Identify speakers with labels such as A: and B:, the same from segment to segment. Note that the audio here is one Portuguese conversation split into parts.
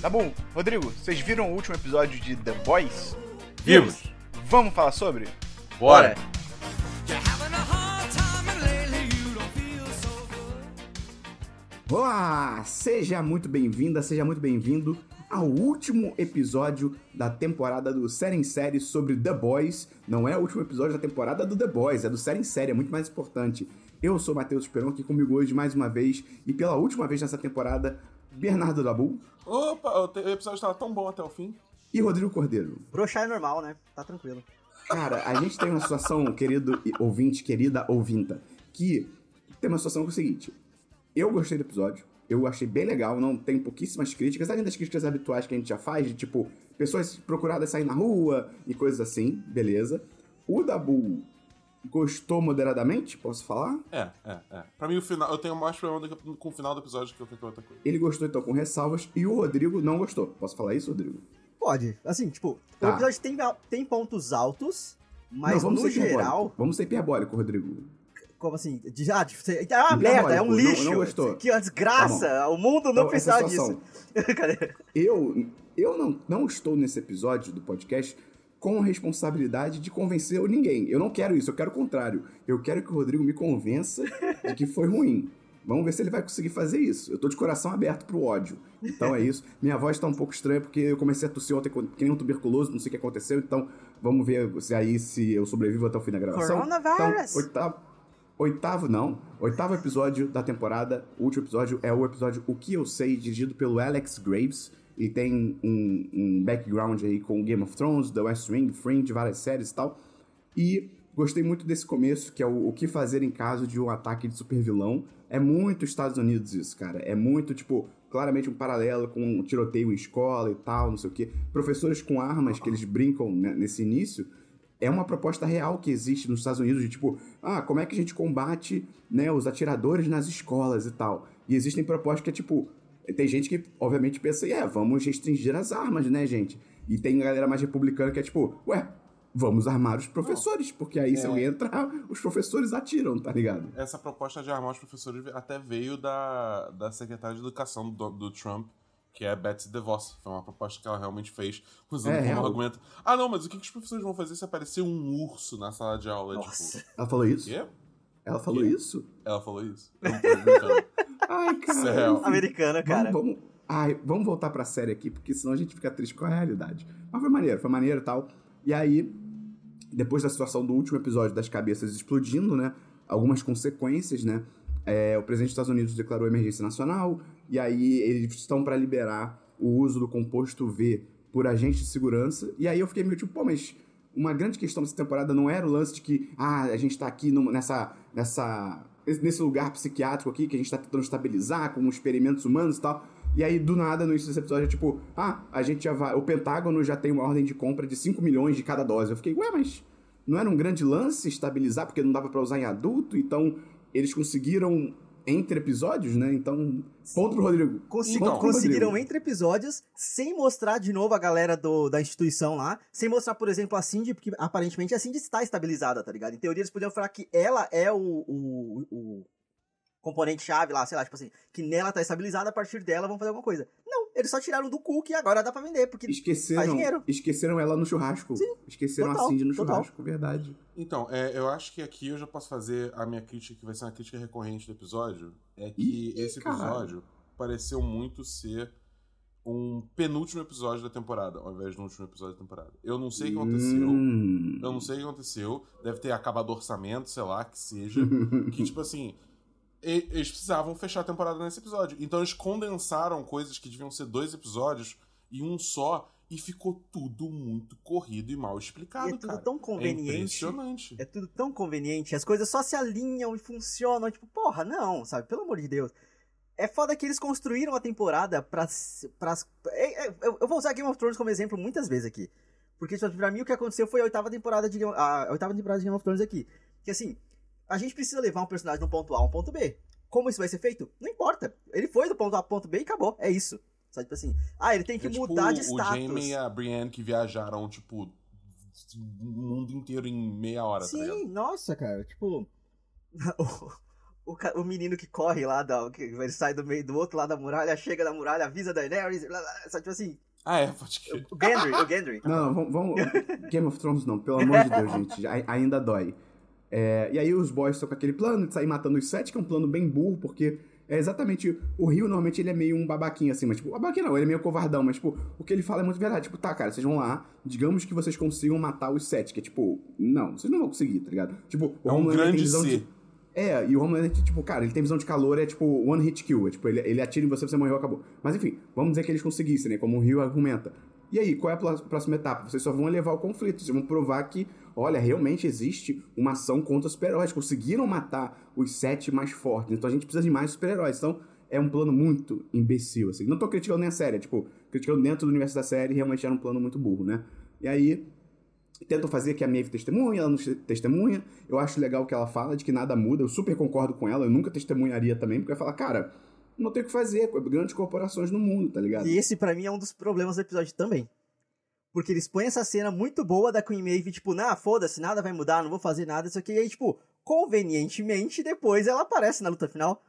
A: Tá bom, Rodrigo, vocês viram o último episódio de The Boys?
B: Vimos.
A: Vamos falar sobre?
B: Bora.
C: Olá! Seja muito bem-vinda, seja muito bem-vindo ao último episódio da temporada do Série em Série sobre The Boys. Não é o último episódio da temporada do The Boys, é do Série em Série, é muito mais importante. Eu sou Matheus Peron, aqui comigo hoje mais uma vez, e pela última vez nessa temporada, Bernardo Dabu
B: Opa, o episódio estava tão bom até o fim.
C: e Rodrigo Cordeiro.
D: Broxar é normal, né? Tá tranquilo.
C: Cara, a gente tem uma situação, querido ouvinte, querida ouvinta, que tem uma situação que é o seguinte. Eu gostei do episódio, eu achei bem legal, não tem pouquíssimas críticas, além das críticas habituais que a gente já faz, de tipo, pessoas procuradas sair na rua e coisas assim, beleza. O Dabu gostou moderadamente, posso falar?
B: É, é, é. Pra mim, o final. Eu tenho mais problema do que- com o final do episódio que eu qualquer outra coisa.
C: Ele gostou então com ressalvas e o Rodrigo não gostou. Posso falar isso, Rodrigo?
D: Pode. Assim, tipo,
C: Tá.
D: o episódio tem, tem pontos altos, mas
C: não, vamos
D: no
C: ser hiperbólico.
D: geral,
C: Vamos ser hiperbólico, Rodrigo.
D: como assim? De, ah, de, é uma
C: Hiperbólico,
D: merda, é um
C: não-
D: lixo.
C: não gostou.
D: Que uma desgraça. O mundo não
C: Então, é
D: precisava
C: situação.
D: disso. Cadê?
C: Eu, eu não, não estou nesse episódio do podcast com responsabilidade de convencer ninguém. Eu não quero isso, eu quero o contrário. Eu quero que o Rodrigo me convença de que foi ruim. Vamos ver se ele vai conseguir fazer isso. Eu tô de coração aberto pro ódio. Então é isso. Minha voz tá um pouco estranha porque eu comecei a tossir ontem que nem um tuberculoso, não sei o que aconteceu. Então vamos ver se aí se eu sobrevivo até o fim da gravação.
D: Coronavirus.
C: Então, oitavo, oitavo não. Oitavo episódio da temporada. O último episódio é o episódio O Que Eu Sei, dirigido pelo Alex Graves. Ele tem um, um background aí com Game of Thrones, The West Wing, Fringe, várias séries e tal. E gostei muito desse começo, que é o, o que fazer em caso de um ataque de supervilão. É muito Estados Unidos isso, cara. É muito, tipo, claramente um paralelo com um tiroteio em escola e tal, não sei o quê. Professores com armas que eles brincam né, nesse início. É uma proposta real que existe nos Estados Unidos de tipo, ah, como é que a gente combate né, os atiradores nas escolas e tal. E existem propostas que é tipo, tem gente que obviamente pensa, é, vamos restringir as armas, né, gente? E tem galera mais republicana que é tipo, ué, vamos armar os professores, porque aí se
B: É.
C: alguém entrar, os professores atiram, tá ligado?
B: Essa proposta de armar os professores até veio da, da secretária de educação do, do Trump, que é a Betsy DeVos. Foi uma proposta que ela realmente fez, usando
C: É,
B: como argumento. Ah, não, mas o que, que os professores vão fazer se aparecer um urso na sala de aula?
D: Nossa.
B: Tipo,
C: Ela falou isso?
B: quê?
C: Ela falou
B: Quê?
C: isso?
B: Ela falou isso? Eu não tô.
C: Ai, cara.
D: Americana, cara.
C: Vamos, vamos, ai, vamos voltar pra série aqui, porque senão a gente fica triste com a realidade. Mas foi maneiro, foi maneiro e tal. E aí, depois da situação do último episódio das cabeças explodindo, né? Algumas consequências, né? é, o presidente dos Estados Unidos declarou emergência nacional, e aí eles estão pra liberar o uso do composto V por agentes de segurança. E aí eu fiquei meio tipo, pô, mas uma grande questão dessa temporada não era o lance de que, ah, a gente tá aqui numa- nessa, nessa, nesse lugar psiquiátrico aqui que a gente tá tentando estabilizar com experimentos humanos e tal. E aí, do nada, no início desse episódio, é tipo, ah, a gente já vai. O Pentágono já tem uma ordem de compra de 5 milhões de cada dose. Eu fiquei, ué, mas não era um grande lance estabilizar porque não dava pra usar em adulto? Então, eles conseguiram entre episódios, né? Então, ponto pro Rodrigo.
B: Então,
D: conseguiram
C: Rodrigo.
D: entre episódios, sem mostrar de novo a galera do, da instituição lá, sem mostrar, por exemplo, a Cindy, porque aparentemente a Cindy está estabilizada, tá ligado? Em teoria eles podiam falar que ela é o, o, o componente-chave lá, sei lá, tipo assim, que nela tá estabilizada, a partir dela vão fazer alguma coisa. Não, eles só tiraram do cookie e agora dá pra vender, porque faz
C: Esqueceram,
D: dinheiro.
C: esqueceram ela no churrasco. Esqueceram a
D: total,
C: Cindy no
D: total.
C: churrasco, verdade.
B: Então, é, eu acho que aqui eu já posso fazer a minha crítica, que vai ser uma crítica recorrente do episódio. É que
C: Ih,
B: esse
C: caralho.
B: episódio pareceu muito ser um penúltimo episódio da temporada, ao invés de um último episódio da temporada. Eu não sei o que aconteceu.
C: Hum.
B: Eu não sei o que aconteceu. Deve ter acabado o orçamento, sei lá, que seja. que, tipo assim. E- Eles precisavam fechar a temporada nesse episódio. Então eles condensaram coisas que deviam ser dois episódios em um só. E ficou tudo muito corrido e mal explicado,
D: E é tudo
B: cara.
D: tão
B: É
D: conveniente.
B: impressionante.
D: É tudo tão conveniente, as coisas só se alinham e funcionam. Tipo, porra, não, sabe? Pelo amor de Deus. É foda que eles construíram a temporada pra. pra é, é, eu eu vou usar Game of Thrones como exemplo muitas vezes aqui. Porque, tipo, pra mim, o que aconteceu foi a oitava temporada de Game, a oitava temporada de Game of Thrones aqui. Que assim, a gente precisa levar um personagem um ponto A a um ponto B. Como isso vai ser feito? Não importa. Ele foi do ponto A pro ponto B e acabou. É isso. Sabe, tipo assim, ah, ele tem que
B: É tipo
D: mudar de
B: o
D: status.
B: Jamie e a Brienne que viajaram, tipo, o mundo inteiro em meia hora, tá?
D: Sim, nossa, cara, tipo. O, o, o menino que corre lá, da, que ele sai do meio do outro lado da muralha, chega na muralha, avisa da Daenerys, blá, blá, só tipo assim,
B: Ah, é, pode crer.
D: o Gendry, o Gendry.
C: Não, não, vamos, vamos- Game of Thrones não, pelo amor de Deus, gente. ai- ainda dói. É, e aí os boys estão com aquele plano de sair matando os sete, que é um plano bem burro, porque é exatamente. O Rio normalmente ele é meio um babaquinho assim, mas tipo, babaquinho não, ele é meio covardão, mas tipo, o que ele fala é muito verdade. Tipo, tá, cara, vocês vão lá, digamos que vocês consigam matar os sete, que é tipo, não, vocês não vão conseguir, tá ligado? Tipo, o
B: É um grande
C: visão
B: C.
C: de- é, e o Homelander, tipo, cara, ele tem visão de calor, é tipo one hit kill. É, tipo, ele, ele atira em você, você morreu, acabou. Mas enfim, vamos dizer que eles conseguissem, né? Como o Rio argumenta. E aí, qual é a pró- próxima etapa? Vocês só vão elevar o conflito, vocês vão provar que, olha, realmente existe uma ação contra os super-heróis. Conseguiram matar os sete mais fortes, então a gente precisa de mais super-heróis. Então, é um plano muito imbecil, assim. Não tô criticando nem a série, tipo, criticando dentro do universo da série, realmente era um plano muito burro, né? E aí, tentam fazer que a Maeve testemunha, ela não testemunha. Eu acho legal que ela fala de que nada muda, eu super concordo com ela, eu nunca testemunharia também, porque ela fala, cara, não tem o que fazer, grandes corporações no mundo, tá ligado?
D: E esse pra mim é um dos problemas do episódio também. Porque eles põem essa cena muito boa da Queen Maeve, tipo, nah, foda-se, nada vai mudar, não vou fazer nada, isso aqui. E aí, tipo, convenientemente, depois ela aparece na luta final.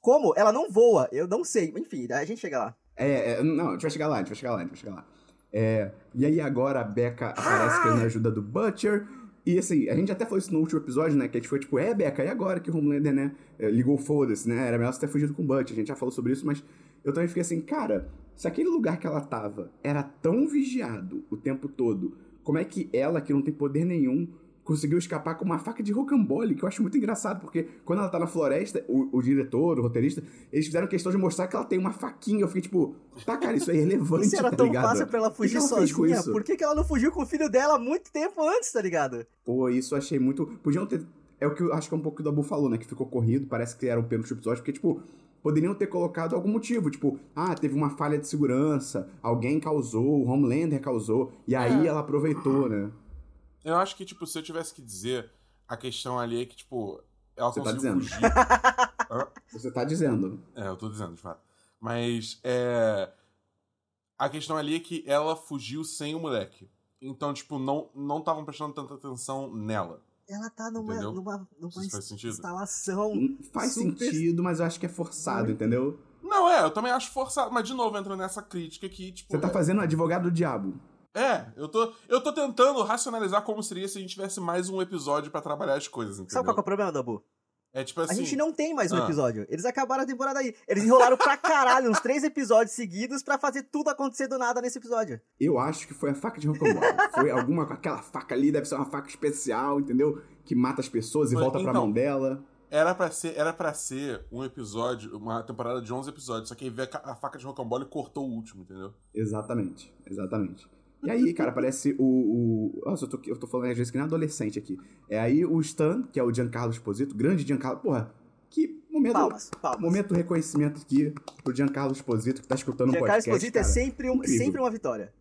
D: Como? Ela não voa, eu não sei. Enfim, a gente chega lá.
C: É, é, não, a gente vai chegar lá, a gente vai chegar lá, a gente vai chegar lá. É, e aí agora a Becca aparece querendo a ajuda do Butcher. E assim, a gente até falou isso no último episódio, né? Que a gente foi tipo, é, Becca, e agora que o Homelander, né? Ligou foda-se, né? Era melhor você ter fugido com o Butcher. A gente já falou sobre isso, mas eu também fiquei assim, cara, se aquele lugar que ela tava era tão vigiado o tempo todo, como é que ela, que não tem poder nenhum, conseguiu escapar com uma faca de rocambole, que eu acho muito engraçado, porque quando ela tá na floresta, o, o diretor, o roteirista, eles fizeram questão de mostrar que ela tem uma faquinha. Eu fiquei tipo, tá, cara, isso é irrelevante,
D: se era
C: tá
D: tão
C: ligado?
D: fácil pra ela
C: Por que
D: fugir
C: ela
D: sozinha,
C: isso?
D: por que, que ela não fugiu com o filho dela muito tempo antes, tá ligado?
C: Pô, isso eu achei muito. Podiam ter. É o que eu acho que é um pouco que o Dabu falou, né? Que ficou corrido, parece que era o penúltimo episódio, porque, tipo, poderiam ter colocado algum motivo. Tipo, ah, teve uma falha de segurança, alguém causou, o Homelander causou, e aí
D: É.
C: ela aproveitou, né?
B: Eu acho que, tipo, se eu tivesse que dizer, a questão ali é que, tipo, ela
C: Você tá
B: conseguiu
C: dizendo.
B: fugir.
C: Você tá dizendo.
B: É, eu tô dizendo, de fato. Mas, é. A questão ali é que ela fugiu sem o moleque. Então, tipo, não não estavam prestando tanta atenção nela.
D: Ela tá numa,
B: Entendeu?
D: numa, numa
B: Isso faz sentido?
D: instalação.
C: Hum, Faz
D: super-
C: sentido, mas eu acho que é forçado, entendeu?
B: Não, é, eu também acho forçado. Mas, de novo, entra nessa crítica que, tipo.
C: Você tá fazendo advogado do diabo.
B: É, eu tô, eu tô tentando racionalizar como seria se a gente tivesse mais um episódio pra trabalhar as coisas, entendeu?
D: Sabe qual que é o problema, Dabu?
B: É tipo
D: A
B: assim.
D: gente não tem mais um
B: Ah.
D: episódio. Eles acabaram a temporada aí. Eles enrolaram pra caralho uns três episódios seguidos pra fazer tudo acontecer do nada nesse episódio.
C: Eu acho que foi a faca de rocambole. foi alguma. Aquela faca ali deve ser uma faca especial, entendeu? Que mata as pessoas e
B: Mas,
C: volta pra
B: então,
C: mão dela.
B: Era pra, ser, era pra ser um episódio, uma temporada de 11 episódios, só que aí veio a, ca- a faca de rocambole e cortou o último, entendeu?
C: Exatamente, exatamente. E aí, cara, aparece o. o... Nossa, eu tô, eu tô falando às vezes que nem adolescente aqui. É aí o Stan, que é o Giancarlo Esposito, grande Giancarlo. Porra, que momento.
D: Palmas, palmas.
C: Momento reconhecimento aqui pro Giancarlo Esposito, que tá escutando um
D: Giancarlo
C: podcast.
D: Esposito é sempre, um,
C: Incrível.
D: sempre uma vitória.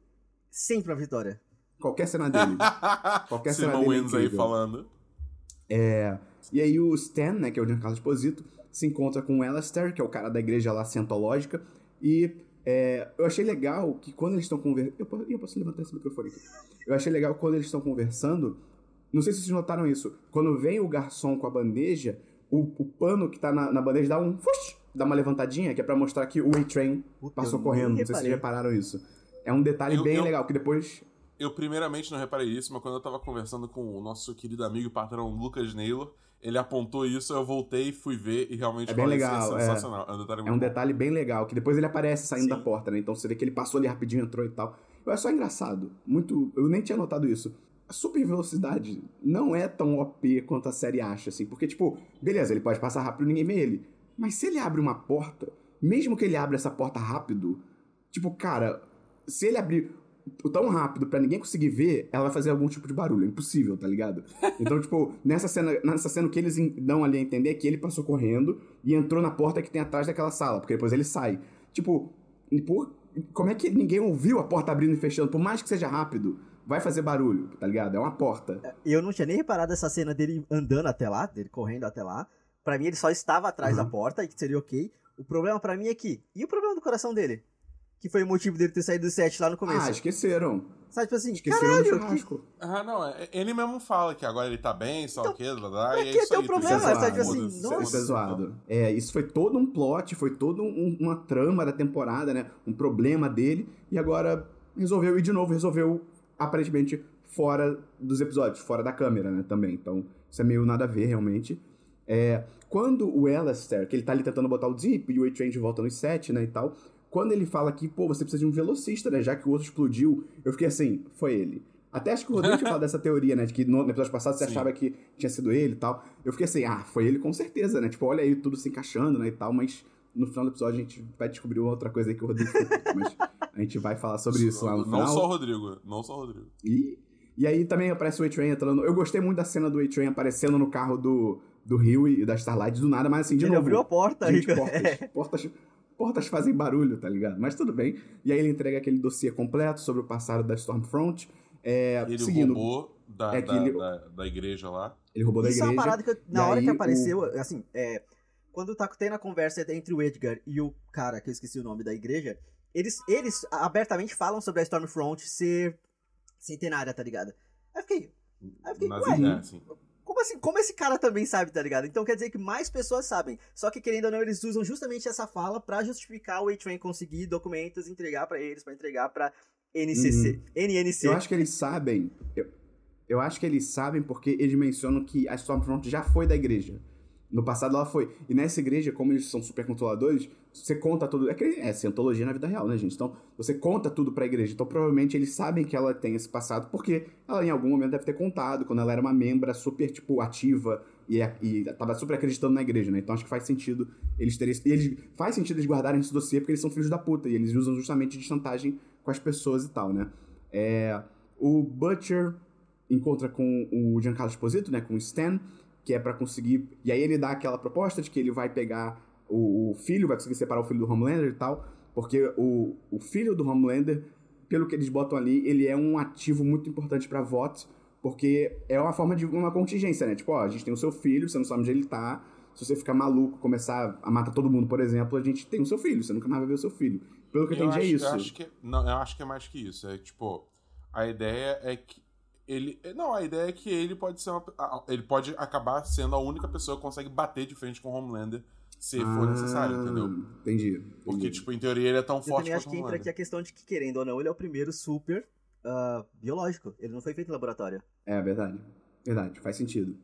D: Sempre uma vitória.
C: Qualquer cena dele. Qualquer cena
B: Simon
C: dele é
B: Wins aí falando.
C: É, e aí o Stan, né, que é o Giancarlo Esposito, se encontra com o Alastair, que é o cara da igreja lá cientológica, e é, eu achei legal que quando eles estão conversando... Eu, eu posso levantar esse microfone aqui. Eu achei legal quando eles estão conversando, não sei se vocês notaram isso, quando vem o garçom com a bandeja, o, o pano que tá na, na bandeja dá um... Fush, dá uma levantadinha, que é pra mostrar que o A-Train passou correndo. Não sei se vocês repararam isso. É um detalhe
B: Eu-
C: bem
B: eu-
C: legal, que depois...
B: Eu primeiramente não reparei isso, mas quando eu tava conversando com o nosso querido amigo e patrão Lucas Naylor, ele apontou isso, eu voltei, fui ver e realmente
C: É bem legal, é.
B: sensacional. É um detalhe
C: É um detalhe bem legal, que depois ele aparece saindo da
D: Sim.
C: porta, né? Então você vê que ele passou ali rapidinho, entrou e tal. É só engraçado. Muito. Eu nem tinha notado isso. A super velocidade não é tão OP quanto a série acha, assim. Porque, tipo, beleza, ele pode passar rápido e ninguém vê ele. Mas se ele abre uma porta, mesmo que ele abra essa porta rápido, tipo, cara, se ele abrir tão rápido pra ninguém conseguir ver, ela vai fazer algum tipo de barulho. É impossível, tá ligado? Então, tipo, nessa cena, nessa cena o que eles dão ali a entender é que ele passou correndo e entrou na porta que tem atrás daquela sala, porque depois ele sai. Tipo, por, como é que ninguém ouviu a porta abrindo e fechando? Por mais que seja rápido, vai fazer barulho, tá ligado? É uma porta.
D: E eu não tinha nem reparado essa cena dele andando até lá, dele correndo até lá. Pra mim, ele só estava atrás
C: Uhum.
D: da porta, e que seria ok. O problema pra mim é que. E o problema do coração dele? Que foi o motivo dele ter saído do set lá no começo.
C: Ah, esqueceram.
D: Sabe, tipo assim,
C: Esqueceram
D: caralho,
C: do
D: que.
B: Ah, não, é- ele mesmo fala que agora ele tá bem, só o quê, blá, blá,
D: pra
B: e é
D: que
B: isso
D: ter um problema?
B: já
C: Sabe,
B: foda-se,
D: assim, nossa.
C: Isso é zoado. É, isso foi todo um plot, foi toda um- uma trama da temporada, né? Um problema dele. E agora resolveu ir de novo, resolveu aparentemente fora dos episódios, fora da câmera, né? Também. Então, isso é meio nada a ver, realmente. É, quando o Alastair, que ele tá ali tentando botar o Zip e o A-Train de volta nos set, né, e tal. Quando ele fala que, pô, você precisa de um velocista, né? Já que o outro explodiu, eu fiquei assim, foi ele. Até acho que o Rodrigo tinha falado dessa teoria, né? De que no no episódio passado você
B: Sim.
C: achava que tinha sido ele e tal. Eu fiquei assim, ah, foi ele com certeza, né? Tipo, olha aí tudo se encaixando, né? E tal, mas no final do episódio a gente vai descobrir outra coisa aí que o Rodrigo falou. mas a gente vai falar sobre isso lá no
B: Não
C: final.
B: só o Rodrigo, não só o Rodrigo.
C: E, e aí também aparece o A-Train entrando. Eu gostei muito da cena do A-Train aparecendo no carro do, do Rio e da Starlight do nada, mas assim, de
D: ele
C: novo.
D: abriu a porta,
C: Gente,
D: Rico.
C: portas, portas, portas fazem barulho, tá ligado? Mas tudo bem. E aí ele entrega aquele dossiê completo sobre o passado da Stormfront. É,
B: Ele
C: seguindo,
B: roubou da,
C: é
B: da,
C: ele-
B: da, da igreja lá.
C: ele roubou da
D: Isso é
C: igreja.
D: uma parada que eu- na
C: e
D: hora que apareceu, assim, é, quando tá tendo a conversa entre o Edgar e o cara, que eu esqueci o nome da igreja, eles, eles abertamente falam sobre a Stormfront ser centenária, tá ligado? Aí eu fiquei, aí eu fiquei,
B: Nas
D: ué,
B: ideias, assim.
D: Como assim? Como esse cara também sabe, tá ligado? Então quer dizer que mais pessoas sabem. Só que querendo ou não, eles usam justamente essa fala pra justificar o A-Train conseguir documentos, entregar pra eles, pra entregar pra NCC, NNC.
C: Eu acho que eles sabem. Eu, eu acho que eles sabem porque eles mencionam que a Stormfront já foi da igreja. No passado ela foi. E nessa igreja, como eles são super controladores, você conta tudo. É, é cientologia na vida real, né, gente? Então, você conta tudo pra igreja. Então, provavelmente eles sabem que ela tem esse passado, porque ela em algum momento deve ter contado, quando ela era uma membra super, tipo, ativa e, e tava super acreditando na igreja, né? Então acho que faz sentido eles terem. Eles, faz sentido eles guardarem esse dossiê porque eles são filhos da puta. E eles usam justamente de chantagem com as pessoas e tal, né? É, o Butcher encontra com o Giancarlo Esposito, né? Com o Stan, que é pra conseguir. E aí ele dá aquela proposta de que ele vai pegar o, o filho, vai conseguir separar o filho do Homelander e tal. Porque o, o filho do Homelander, pelo que eles botam ali, ele é um ativo muito importante pra VOT, porque é uma forma de uma contingência, né? Tipo, ó, a gente tem o seu filho, você não sabe onde ele tá. Se você ficar maluco, começar a matar todo mundo, por exemplo, a gente tem o seu filho, você nunca mais vai ver o seu filho. Pelo que eu, entendi,
B: acho,
C: é isso.
B: Eu acho que, não, eu acho que é mais que isso. É tipo, a ideia é que ele. Não, a ideia é que ele pode ser uma, Ele pode acabar sendo a única pessoa que consegue bater de frente com o Homelander se for necessário,
C: Ah,
B: entendeu?
C: Entendi.
B: Porque,
C: entendi.
B: tipo, em teoria ele é tão
D: Eu
B: forte
D: também acho
B: quanto
D: que entra aqui a questão de que, querendo ou não, ele é o primeiro super ah, biológico. Ele não foi feito em laboratório.
C: É verdade. Verdade, faz sentido.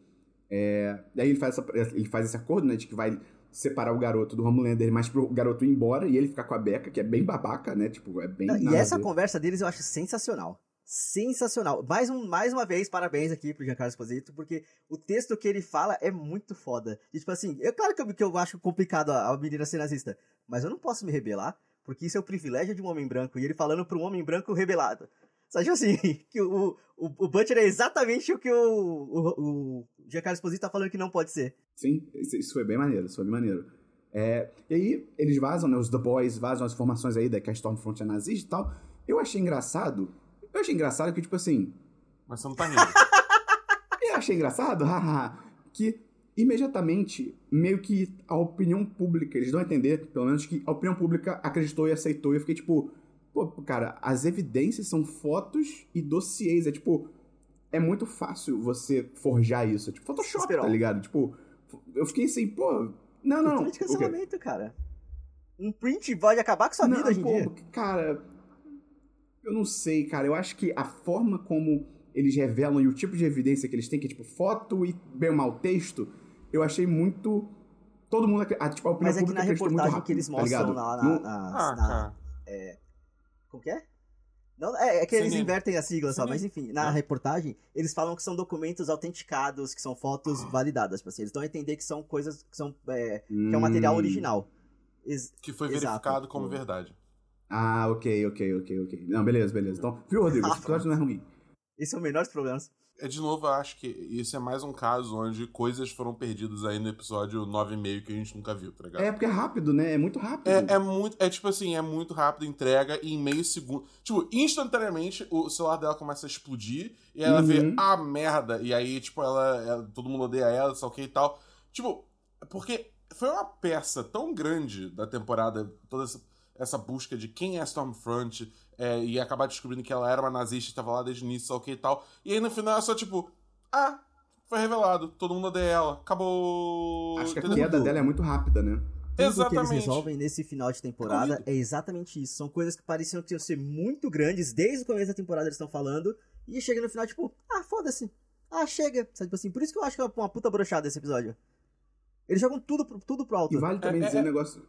C: É, daí ele faz, essa- ele faz esse acordo, né, de que vai separar o garoto do Homelander, mas pro garoto ir embora e ele ficar com a Becca, que é bem babaca, né, tipo, é bem
D: Não, e essa
C: ver.
D: conversa deles eu acho sensacional. Sensacional. Mais, um, mais uma vez, parabéns aqui pro Giancarlo Esposito, porque o texto que ele fala é muito foda. E, tipo assim, é claro que eu, que eu acho complicado a, a menina ser nazista, mas eu não posso me rebelar, porque isso é o privilégio de um homem branco, e ele falando pra um homem branco rebelado. Sabe, assim, que o, o, o Butcher é exatamente o que o, o, o Giancarlo Esposito tá falando que não pode ser.
C: Sim, isso, foi bem maneiro, isso foi bem maneiro. É, e aí, eles vazam, né, os The Boys vazam as informações aí da que a Stormfront é nazista e tal. Eu achei engraçado, eu achei engraçado que, tipo assim,
B: Mas você não tá rindo.
C: Eu achei engraçado, haha, que imediatamente, meio que a opinião pública, eles dão a entender, pelo menos, que a opinião pública acreditou e aceitou. E eu fiquei tipo, pô, cara, as evidências são fotos e dossiês. É tipo, é muito fácil você forjar isso. É tipo, Photoshop,
D: Esperou.
C: tá ligado? Tipo, eu fiquei assim, pô, não, não, não.
D: Cancelamento, cara. Um print pode acabar com sua
C: Não,
D: vida hoje em
C: pô,
D: dia.
C: Cara, eu não sei, cara. Eu acho que a forma como eles revelam e o tipo de evidência que eles têm, que é tipo foto e bem ou mal texto, eu achei muito. Todo mundo. Ah, tipo, a opinião
D: Mas é que na reportagem
C: rápido,
D: que eles
C: tá
D: mostram
C: ligado?
D: lá na,
C: Não-
D: na-
B: Ah,
D: na-
B: cara.
D: Como que é? Não, é, é que eles
B: CNN.
D: invertem a sigla só, mas enfim, na
B: É.
D: reportagem, eles falam que são documentos autenticados, que são fotos validadas. Tipo assim, eles dão a entender que são coisas que são. é, que é um material
C: Hum.
D: original. Ex-
B: Que foi
D: Exato.
B: verificado como verdade.
C: Ah, ok, ok, ok, ok. Não, beleza, beleza. Então, viu, Rodrigo? Esse episódio não é ruim.
D: Esse é o menor dos problemas.
B: É, de novo, eu acho que isso é mais um caso onde coisas foram perdidas aí no episódio 9,5 que a gente nunca viu, tá ligado?
C: É porque é rápido, né? É muito rápido.
B: É, é muito. É tipo assim, é muito rápido, entrega e em meio segundo. Tipo, instantaneamente o celular dela começa a explodir e ela
C: Uhum.
B: vê a merda. E aí, tipo, ela, ela- Todo mundo odeia ela, só que e tal. Tipo, porque foi uma peça tão grande da temporada, toda essa, essa busca de quem é a Stormfront é, e acabar descobrindo que ela era uma nazista, estava lá desde o início, ok e tal. E aí no final é só tipo, ah, foi revelado, todo mundo odeia ela, acabou.
C: Acho que a queda dela é muito rápida, né?
D: Tudo que eles
B: Exatamente.
D: resolvem nesse final de temporada é exatamente isso. São coisas que pareciam que iam ser muito grandes, desde o começo da temporada eles estão falando, e chega no final, tipo, ah, foda-se. Ah, chega. Sabe, tipo assim, por isso que eu acho que é uma puta brochada esse episódio. Eles jogam tudo, pro- tudo pro alto.
C: E vale também
B: É, é,
C: dizer
B: é.
C: um negócio.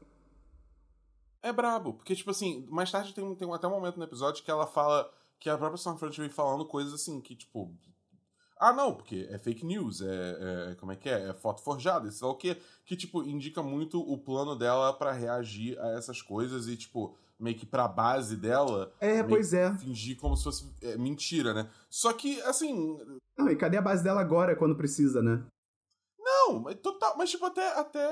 B: É brabo, porque, tipo assim, mais tarde tem, tem até um momento no episódio que ela fala que a própria Stormfront vem falando coisas assim, que, tipo. Ah, não, porque é fake news, é. é- como é que é? É foto forjada, sei lá o quê. Que, tipo, indica muito o plano dela pra reagir a essas coisas e, tipo, meio que pra base dela.
C: É, pois é.
B: Fingir como se fosse é, mentira, né? Só que, assim,
C: Não, e cadê a base dela agora, quando precisa, né?
B: Não, mas total, mas tipo, até, até,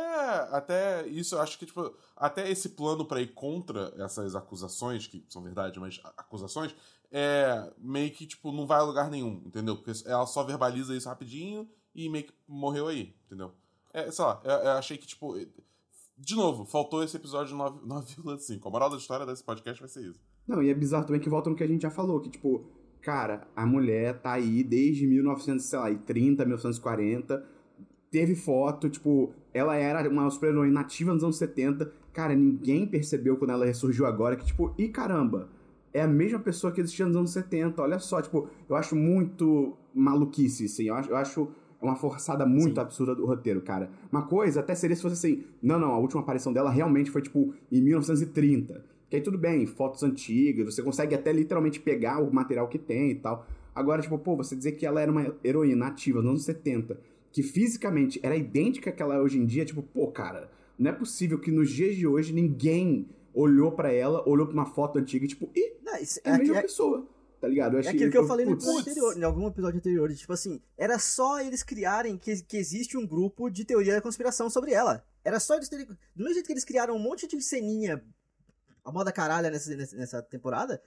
B: até isso, eu acho que, tipo, até esse plano pra ir contra essas acusações, que são verdade, mas acusações, é meio que, tipo, não vai a lugar nenhum, entendeu? Porque ela só verbaliza isso rapidinho e meio que morreu aí, entendeu? É, sei lá, eu, eu achei que, tipo, de novo, faltou esse episódio 9 9,5. A moral da história desse podcast vai ser isso.
C: Não, e é bizarro também que volta no que a gente já falou, que, tipo, cara, a mulher tá aí desde 1930, 1940, teve foto, tipo, ela era uma super-heroína nativa nos anos 70, cara, ninguém percebeu quando ela ressurgiu agora, que, tipo, e caramba, é a mesma pessoa que existia nos anos 70, olha só, tipo, eu acho muito maluquice, assim, eu acho, eu acho uma forçada muito
D: Sim.
C: absurda do roteiro, cara. Uma coisa até seria se fosse assim, não, não, a última aparição dela realmente foi, tipo, em 1930, que aí tudo bem, fotos antigas, você consegue até literalmente pegar o material que tem e tal. Agora, tipo, pô, você dizer que ela era uma heroína ativa nos anos 70, que fisicamente era idêntica que ela é hoje em dia, tipo, pô, cara, não é possível que nos dias de hoje ninguém olhou pra ela, olhou pra uma foto antiga e, tipo, ih,
D: Não, isso-
C: é a mesma
D: é-
C: pessoa, tá ligado?
D: É aquilo que eu falei no episódio anterior, em algum episódio anterior, de, tipo assim, era só eles criarem que, que existe um grupo de teoria da conspiração sobre ela. Era só eles terem. Do mesmo jeito que eles criaram um monte de ceninha a moda caralha nessa, nessa temporada,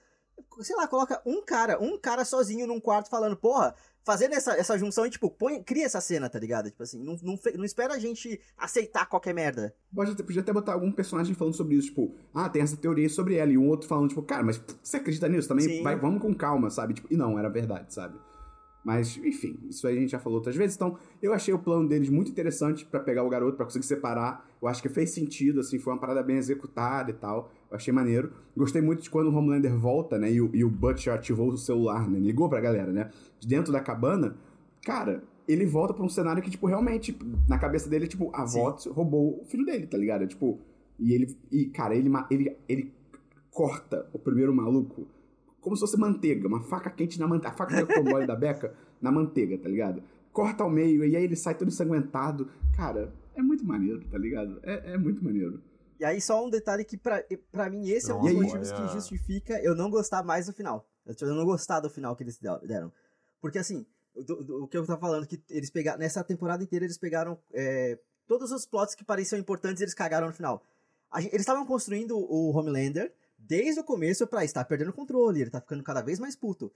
D: sei lá, coloca um cara, um cara sozinho num quarto falando, porra, fazendo essa, essa junção e, tipo, põe, cria essa cena, tá ligado? Tipo assim, não, não, não espera a gente aceitar qualquer merda.
C: Pode até- podia até botar algum personagem falando sobre isso, tipo, ah, tem essa teoria sobre ela, e um outro falando, tipo, cara, mas você acredita nisso? Também
D: Sim.
C: vai, vamos com calma, sabe? Tipo, e não, era verdade, sabe? Mas, enfim, isso aí a gente já falou outras vezes. Então, eu achei o plano deles muito interessante pra pegar o garoto, pra conseguir separar. Eu acho que fez sentido, assim, foi uma parada bem executada e tal. Eu achei maneiro. Gostei muito de quando o Homelander volta, né? E o, e o Butcher ativou o celular, né? Ligou pra galera, né? De dentro da cabana. Cara, ele volta pra um cenário que, tipo, realmente, na cabeça dele, tipo, a avó roubou o filho dele, tá ligado? Tipo, e ele. E, cara, ele, ele, ele corta o primeiro maluco como se fosse manteiga, uma faca quente na manteiga. A faca de automóvel da Beca na manteiga, tá ligado? Corta ao meio e aí ele sai todo ensanguentado. Cara, é muito maneiro, tá ligado? É, é muito maneiro.
D: E aí, só um detalhe que pra, pra mim esse é um dos
B: Nossa,
D: motivos
B: é.
D: que justifica eu não gostar mais do final. Eu eu não gostar do final que eles deram. Porque assim, do- do- o que eu tava falando, que eles pegaram. Nessa temporada inteira eles pegaram é, todos os plots que pareciam importantes eles cagaram no final. Eles estavam construindo o Homelander desde o começo pra estar perdendo o controle, ele tá ficando cada vez mais puto.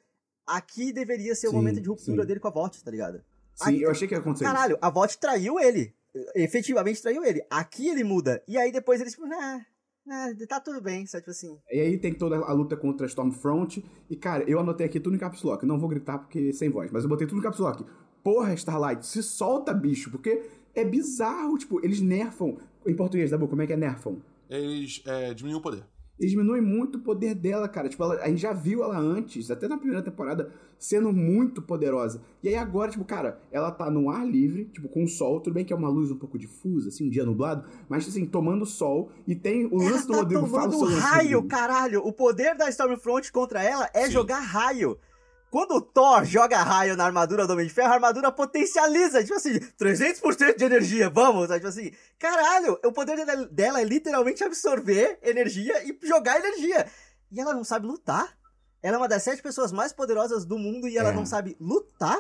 D: Aqui deveria ser o
C: Sim,
D: momento de ruptura
C: sim.
D: dele com a VOT, tá ligado?
C: Sim,
D: Aí-
C: eu achei que ia acontecer
D: Caralho, a VOT traiu ele. Efetivamente traiu ele. Aqui ele muda. E aí depois ele, tipo, nah, nah, tá tudo bem. Só tipo assim.
C: isso. E aí tem toda a luta contra a Stormfront. E, cara, eu anotei aqui tudo em caps lock. Não vou gritar porque sem voz, mas eu botei tudo em caps lock. Porra, Starlight, se solta, bicho, porque é bizarro. Tipo, eles nerfam. Em português, Dabu, como é que é nerfam?
B: Eles é, diminuem o poder.
C: Eles diminuem muito o poder dela, cara. Tipo, ela- a gente já viu ela antes, até na primeira temporada, sendo muito poderosa. E aí agora, tipo, cara, ela tá no ar livre, tipo, com o sol. Tudo bem que é uma luz um pouco difusa, assim, um dia nublado. Mas, assim, tomando sol. E tem o
D: Ela
C: lance do
D: tá
C: Rodrigo. Fala o
D: tomando
C: lance,
D: raio, caralho. O poder da Stormfront contra ela é
B: Sim.
D: jogar raio. Quando o Thor joga raio na armadura do Homem de Ferro, a armadura potencializa, tipo assim, 300% de energia, vamos? Tipo assim, caralho, o poder dela, é literalmente absorver energia e jogar energia. E ela não sabe lutar. Ela é uma das sete pessoas mais poderosas do mundo e ela
C: É.
D: não sabe lutar?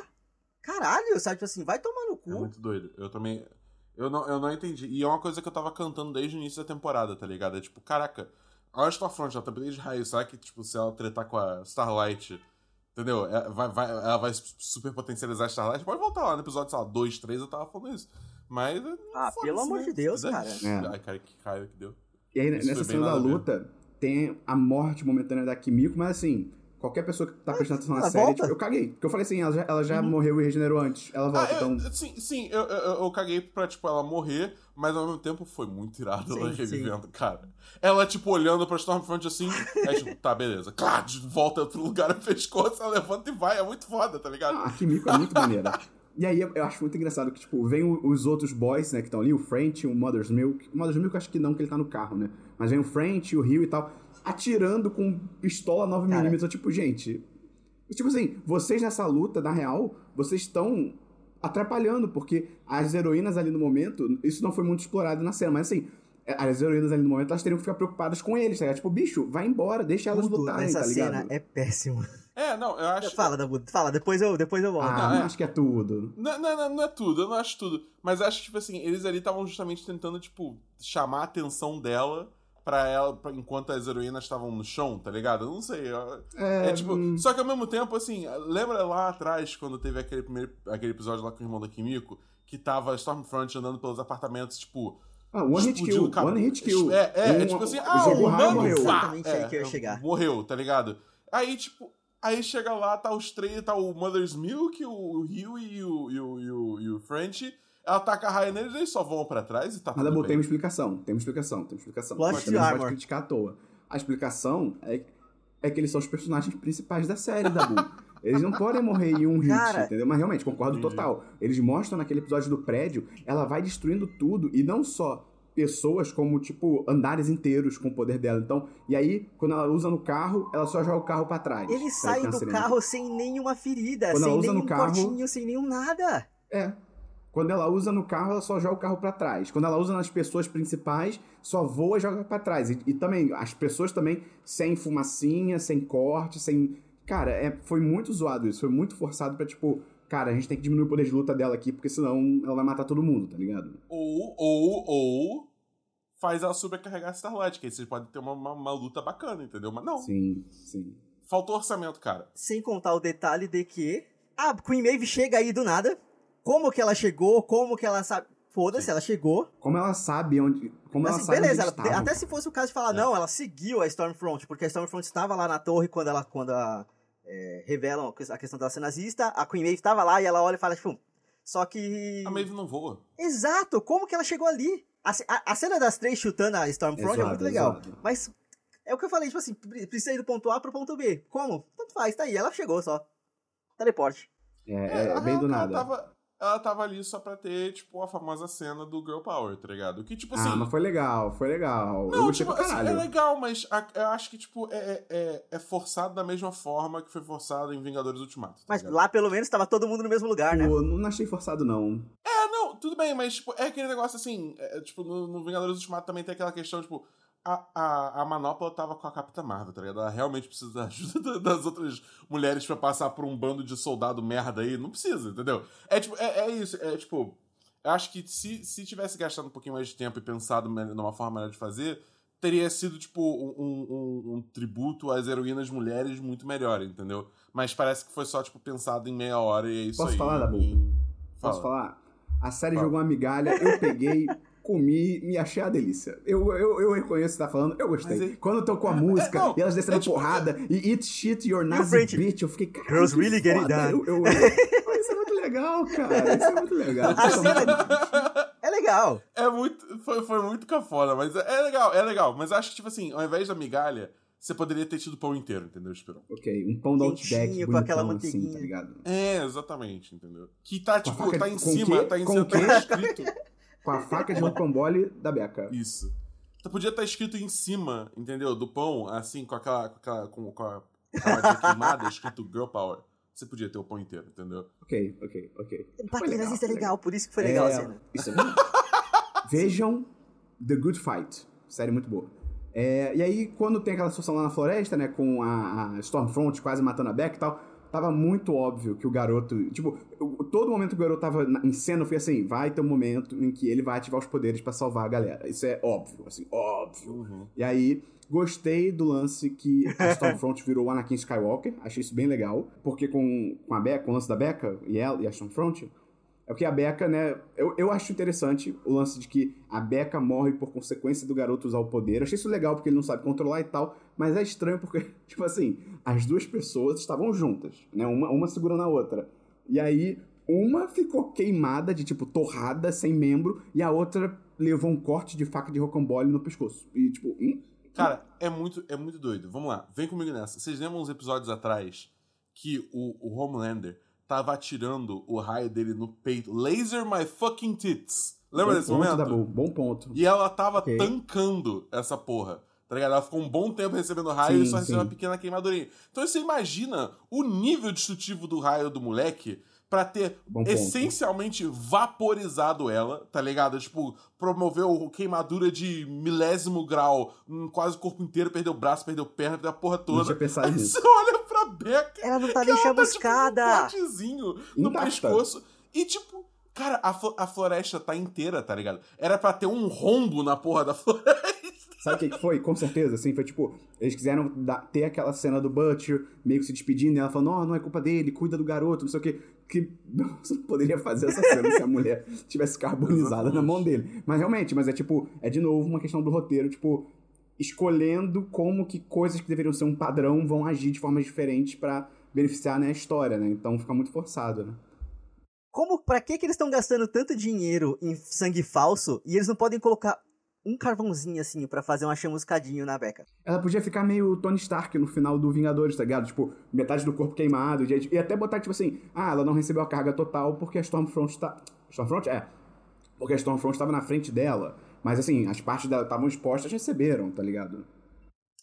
D: Caralho, sabe? Tipo assim, vai tomar no
B: É
D: cu.
B: muito doido. Eu também. Eu não, eu não entendi. E é uma coisa que eu tava cantando desde o início da temporada, tá ligado? É tipo, caraca, a Stormfront, ela tá desde raio. Será que, tipo, se ela tretar com a Starlight, entendeu? É, Vai, vai, ela vai super potencializar a Starlight? Pode voltar lá no episódio, sei lá, 2, 3, eu tava falando isso. Mas.
D: Ah,
B: foda-se,
D: pelo amor
B: né?
D: de Deus,
B: quiser.
D: cara.
C: É.
B: Ai, cara, que raio que deu.
C: E aí,
B: Isso
C: nessa cena da luta, tem a morte momentânea da Kimiko, mas assim, qualquer pessoa que tá prestando atenção na
D: ela
C: série,
D: volta.
C: tipo, eu caguei. Porque eu falei assim, ela já, ela já morreu e regenerou antes. Ela volta,
B: Ah,
C: então.
B: eu- sim, sim, eu, eu, eu caguei pra, tipo, ela morrer, mas ao mesmo tempo foi muito irado ela
D: Sim,
B: revivendo, cara. Ela, tipo, olhando pra Stormfront assim, aí, tipo, tá, beleza. Claro, volta pro lugar pescoço, ela levanta e vai, é muito foda, tá ligado?
C: Ah, a Kimiko é muito maneira. E aí eu acho muito engraçado que, tipo, vem os outros boys, né, que estão ali, o French, o Mother's Milk. O Mother's Milk eu acho que não, que ele tá no carro, né? Mas vem o French, o Rio e tal, atirando com pistola 9mm. Eu, tipo, gente. Tipo assim, vocês nessa luta, na real, vocês estão atrapalhando, porque as heroínas ali no momento, isso não foi muito explorado na cena, mas assim. As heroínas ali no momento, elas teriam que ficar preocupadas com eles, tá ligado? Tipo, bicho, vai embora, deixa elas
D: Tudo
C: lutarem,
D: nessa
C: tá ligado?
D: cena é péssimo.
B: É, não, eu acho.
D: Fala, Dabu, fala, depois eu, depois eu volto.
C: Ah,
B: não é.
C: acho que é tudo.
B: Não, não, não, não é tudo, eu não acho tudo. Mas acho que, tipo assim, eles ali estavam justamente tentando, tipo, chamar a atenção dela pra ela, pra- enquanto as heroínas estavam no chão, tá ligado? Eu não sei. eu-
C: É,
B: É, tipo,
C: hum,
B: só que ao mesmo tempo, assim, lembra lá atrás, quando teve aquele primeiro aquele episódio lá com o irmão da Kimiko, que tava Stormfront andando pelos apartamentos, tipo.
C: Ah, one hit kill, one hit kill.
B: É, é, é
C: Um-
B: tipo assim, ah, o mano
C: morreu.
D: Exatamente aí que eu ia
B: é,
D: chegar.
B: Morreu, tá ligado? Aí, tipo, aí chega lá, tá os três, tá o Mother's Milk, o Rio e o, e o, e o, e o French. Ela taca a raia neles, eles só vão pra trás e tá
C: Mas
B: tudo bem.
C: tem uma explicação, tem uma explicação, tem uma explicação.
D: Plot
C: Mas
D: to
C: também não
D: armor.
C: pode criticar à toa. A explicação é, é que eles são os personagens principais da série, Dabu. Eles não podem morrer em um hit,
D: Cara.
C: entendeu? Mas realmente, concordo
B: Entendi.
C: total. Eles mostram naquele episódio do prédio, ela vai destruindo tudo, e não só pessoas, como, tipo, andares inteiros com o poder dela. Então, e aí, quando ela usa no carro, ela só joga o carro pra trás.
D: Ele
C: Aí
D: sai
C: tem a
D: do carro sem nenhuma ferida,
C: Quando ela
D: sem
C: usa no
D: nenhum
C: carro-
D: cortinho, sem nenhum nada.
C: É. Quando ela usa no carro, ela só joga o carro pra trás. Quando ela usa nas pessoas principais, só voa e joga pra trás. E, e também, as pessoas também sem fumacinha, sem corte, sem. Cara, é, foi muito zoado isso. Foi muito forçado pra, tipo, cara, a gente tem que diminuir o poder de luta dela aqui, porque senão ela vai matar todo mundo, tá ligado?
B: Ou, ou, ou faz ela sobrecarregar a Starlight, que aí vocês podem ter uma, uma, uma luta bacana, entendeu? Mas não,
C: Sim, sim.
B: faltou orçamento, cara.
D: Sem contar o detalhe de que a Queen Maeve chega aí do nada. Como que ela chegou, como que ela sabe... Foda-se, ela chegou.
C: Como ela sabe onde. Como ela
D: Assim,
C: sabe
D: beleza,
C: onde
D: ela- até se fosse o caso de falar,
B: É.
D: não, ela seguiu a Stormfront, porque a Stormfront estava lá na torre quando ela quando a, é, revelam a questão dela ser nazista, a Queen Maeve estava lá e ela olha e fala, tipo, só que...
B: A Maeve não voa.
D: Exato, como que ela chegou ali? A, a- a cena das três chutando a Stormfront é, muito
C: é
D: legal,
C: zoado.
D: mas é o que eu falei, tipo assim, pre- precisa ir do ponto A pro ponto B. Como? Tanto faz, tá aí, ela chegou só. Teleporte.
C: É, é,
B: a
C: bem do
B: ela
C: nada.
B: tava- ela tava ali só pra ter, tipo, a famosa cena do Girl Power, tá ligado? Que, tipo assim.
C: Ah, mas foi legal, foi legal. eu
B: Não,
C: gostei
B: tipo, assim, é legal, mas a- eu acho que, tipo, é, é, é forçado da mesma forma que foi forçado em Vingadores Ultimato. tá
D: Mas
B: ligado?
D: lá pelo menos tava todo mundo no mesmo lugar, né?
C: Pô, não achei forçado, não.
B: É, não, tudo bem, mas, tipo, é aquele negócio assim, é, tipo, no, no Vingadores Ultimato também tem aquela questão, tipo, a, a, a Manopla tava com a Capitã Marvel, tá ligado? Ela realmente precisa da ajuda da- das outras mulheres pra passar por um bando de soldado merda aí. Não precisa, entendeu? É, tipo, é, é isso, é, tipo, eu acho que se, se tivesse gastado um pouquinho mais de tempo e pensado numa forma melhor de fazer, teria sido, tipo, um, um- um tributo às heroínas mulheres muito melhor, entendeu? Mas parece que foi só, tipo, pensado em meia hora e é isso
C: Posso
B: aí.
C: falar, Dabu?
B: E-
C: Posso
B: Fala.
C: falar? A série
B: Fala.
C: jogou uma migalha, eu peguei, comi, me achei a delícia. Eu, eu, eu reconheço o que você tá falando, eu gostei.
B: Mas é-
C: Quando tocou a música
B: não,
C: e elas descendo
B: é tipo-
C: porrada e eat shit, your
D: o
C: nazi
D: French?
C: bitch, eu fiquei, cara,
D: Girls
C: que
D: really get it done.
C: Eu, eu, eu- isso é muito legal, cara, isso é muito legal.
D: É legal.
B: É muito. Foi, foi muito cafona, mas é, é legal, é legal. Mas acho que, tipo assim, ao invés da migalha, você poderia ter tido pão inteiro, entendeu, Esperão?
C: ok, um pão da Outback
D: com aquela
C: bonitão assim,
D: manteiguinha.
C: tá ligado?
B: É, exatamente, entendeu? Que tá,
C: Com
B: tipo, tá em
C: com
B: cima,
C: quê?
B: tá em
C: Com
B: cima,
C: quê?
B: tá escrito.
C: Com a faca de rocambole da Beca.
B: Isso. Então podia estar escrito em cima, entendeu? Do pão, assim, com aquela. com aquela. com, com a queimada, escrito Girl Power. Você podia ter o pão inteiro, entendeu?
C: Ok, ok, ok.
D: Pra nazista é legal, por isso que foi legal a cena.
C: Isso é. Vejam The Good Fight. Série muito boa. É, e aí, quando tem aquela situação lá na floresta, né, com a, a Stormfront quase matando a Beck e tal, tava muito óbvio que o garoto. Tipo, todo momento que o garoto tava na- em cena, eu fui assim: vai ter um momento em que ele vai ativar os poderes pra salvar a galera. Isso é óbvio, assim, óbvio. E aí, gostei do lance que a Stormfront virou o Anakin Skywalker. Achei isso bem legal. Porque com, com a Becca, com o lance da Becca e ela e a Stormfront, É o que a Becca, né? Eu, eu acho interessante o lance de que a Becca morre por consequência do garoto usar o poder. Eu achei isso legal porque ele não sabe controlar e tal, mas é estranho porque, tipo assim, as duas pessoas estavam juntas, né? Uma, uma segurando a outra. E aí, uma ficou queimada, de tipo, torrada, sem membro, e a outra levou um corte de faca de rocambole no pescoço. E, tipo, hum?
B: Cara, é muito, é muito doido. Vamos lá, vem comigo nessa. Vocês lembram uns episódios atrás que o, o Homelander tava atirando o raio dele no peito? Laser my fucking tits. Lembra
C: bom
B: desse
C: ponto,
B: momento?
C: Dabu, bom ponto.
B: E ela tava
C: Ok.
B: tancando essa porra. Tá ligado? Ela ficou um bom tempo recebendo raio e
C: Sim,
B: só recebeu uma pequena queimadurinha. Então você imagina o nível destrutivo do raio do moleque pra ter
C: Bom ponto.
B: essencialmente vaporizado ela, tá ligado? Tipo, promoveu queimadura de milésimo grau quase o corpo inteiro, perdeu o braço, perdeu perna, perdeu a porra toda.
C: tinha pensado
B: Aí
C: nisso.
B: você olha
D: Ela não tá nem
B: ela tá, tipo, um
D: chamuscada.
B: cortezinho no
C: Intacta.
B: pescoço. E, tipo, cara, a, a floresta tá inteira, tá ligado? Era pra ter um rombo na porra da floresta.
C: Sabe o que, que foi? Com certeza, assim, foi tipo, eles quiseram dar- ter aquela cena do Butcher meio que se despedindo, e ela falando, não, não é culpa dele, cuida do garoto, não sei o quê. Que não, você não poderia fazer essa cena se a mulher tivesse carbonizada na mão dele. Mas realmente, mas é tipo, é de novo uma questão do roteiro, tipo, escolhendo como que coisas que deveriam ser um padrão vão agir de formas diferentes pra beneficiar né, a história, né? Então fica muito forçado, né?
D: Como, pra que que eles estão gastando tanto dinheiro em sangue falso e eles não podem colocar um carvãozinho assim pra fazer uma chamuscadinho na beca?
C: Ela podia ficar meio Tony Stark no final do Vingadores, tá ligado? Tipo, metade do corpo queimado. E, e até botar, tipo assim, ah, ela não recebeu a carga total porque a Stormfront tá. Stormfront? É. Porque a Stormfront tava na frente dela. Mas assim, as partes dela estavam expostas, receberam, tá ligado?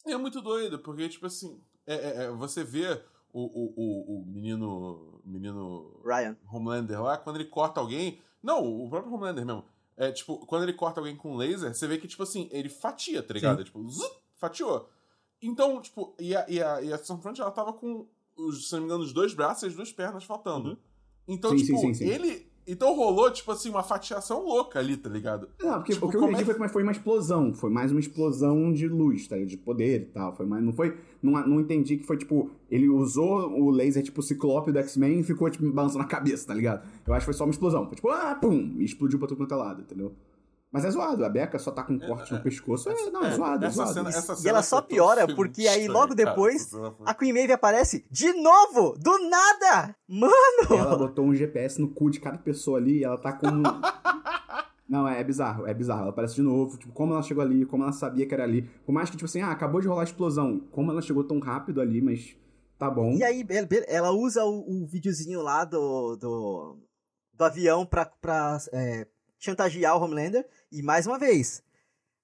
B: E é muito doido, porque, tipo assim, é, é- é, você vê o, o, o, o menino. Menino.
D: Ryan.
B: Homelander lá, quando ele corta alguém. Não, o próprio Homelander mesmo. É, tipo, quando ele corta alguém com laser, você vê que, tipo assim, ele fatia, tá ligado? É, tipo, zut, fatiou. Então, tipo, e a, e a, e a Stormfront, ela tava com, os, se não me engano, os dois braços e as duas pernas faltando. Então,
C: Sim,
B: tipo,
C: sim, sim, sim.
B: ele. Então rolou, tipo assim, uma fatiação louca ali, tá ligado?
C: Não, porque
B: Tipo,
C: o que eu entendi
B: é
C: foi foi uma explosão. Foi mais uma explosão de luz, tá ligado? De poder e tal. Foi mais, não foi. Não, não entendi que foi tipo. Ele usou o laser tipo ciclope do X-Men e ficou tipo balançando a cabeça, tá ligado? Eu acho que foi só uma explosão. Foi tipo, ah, pum! E explodiu pra todo quanto é lado, entendeu? Mas é zoado. A Beca só tá com um corte no pescoço. É, não, é, zoado, é zoado.
B: cena, essa
D: E
B: cena
D: ela só piora, porque aí logo
B: cara.
D: depois,
B: cena foi-
D: A Queen Maeve aparece de novo! Do nada! Mano!
C: Ela botou um GPS no cu de cada pessoa ali e ela tá com. Não, é, é bizarro, é bizarro. Ela aparece de novo, tipo, como ela chegou ali, como ela sabia que era ali. Por mais que, tipo assim, ah, acabou de rolar a explosão. Como ela chegou tão rápido ali, mas tá bom.
D: E aí, ela usa o, o videozinho lá do, do, do avião pra, pra é, chantagear o Homelander. E mais uma vez,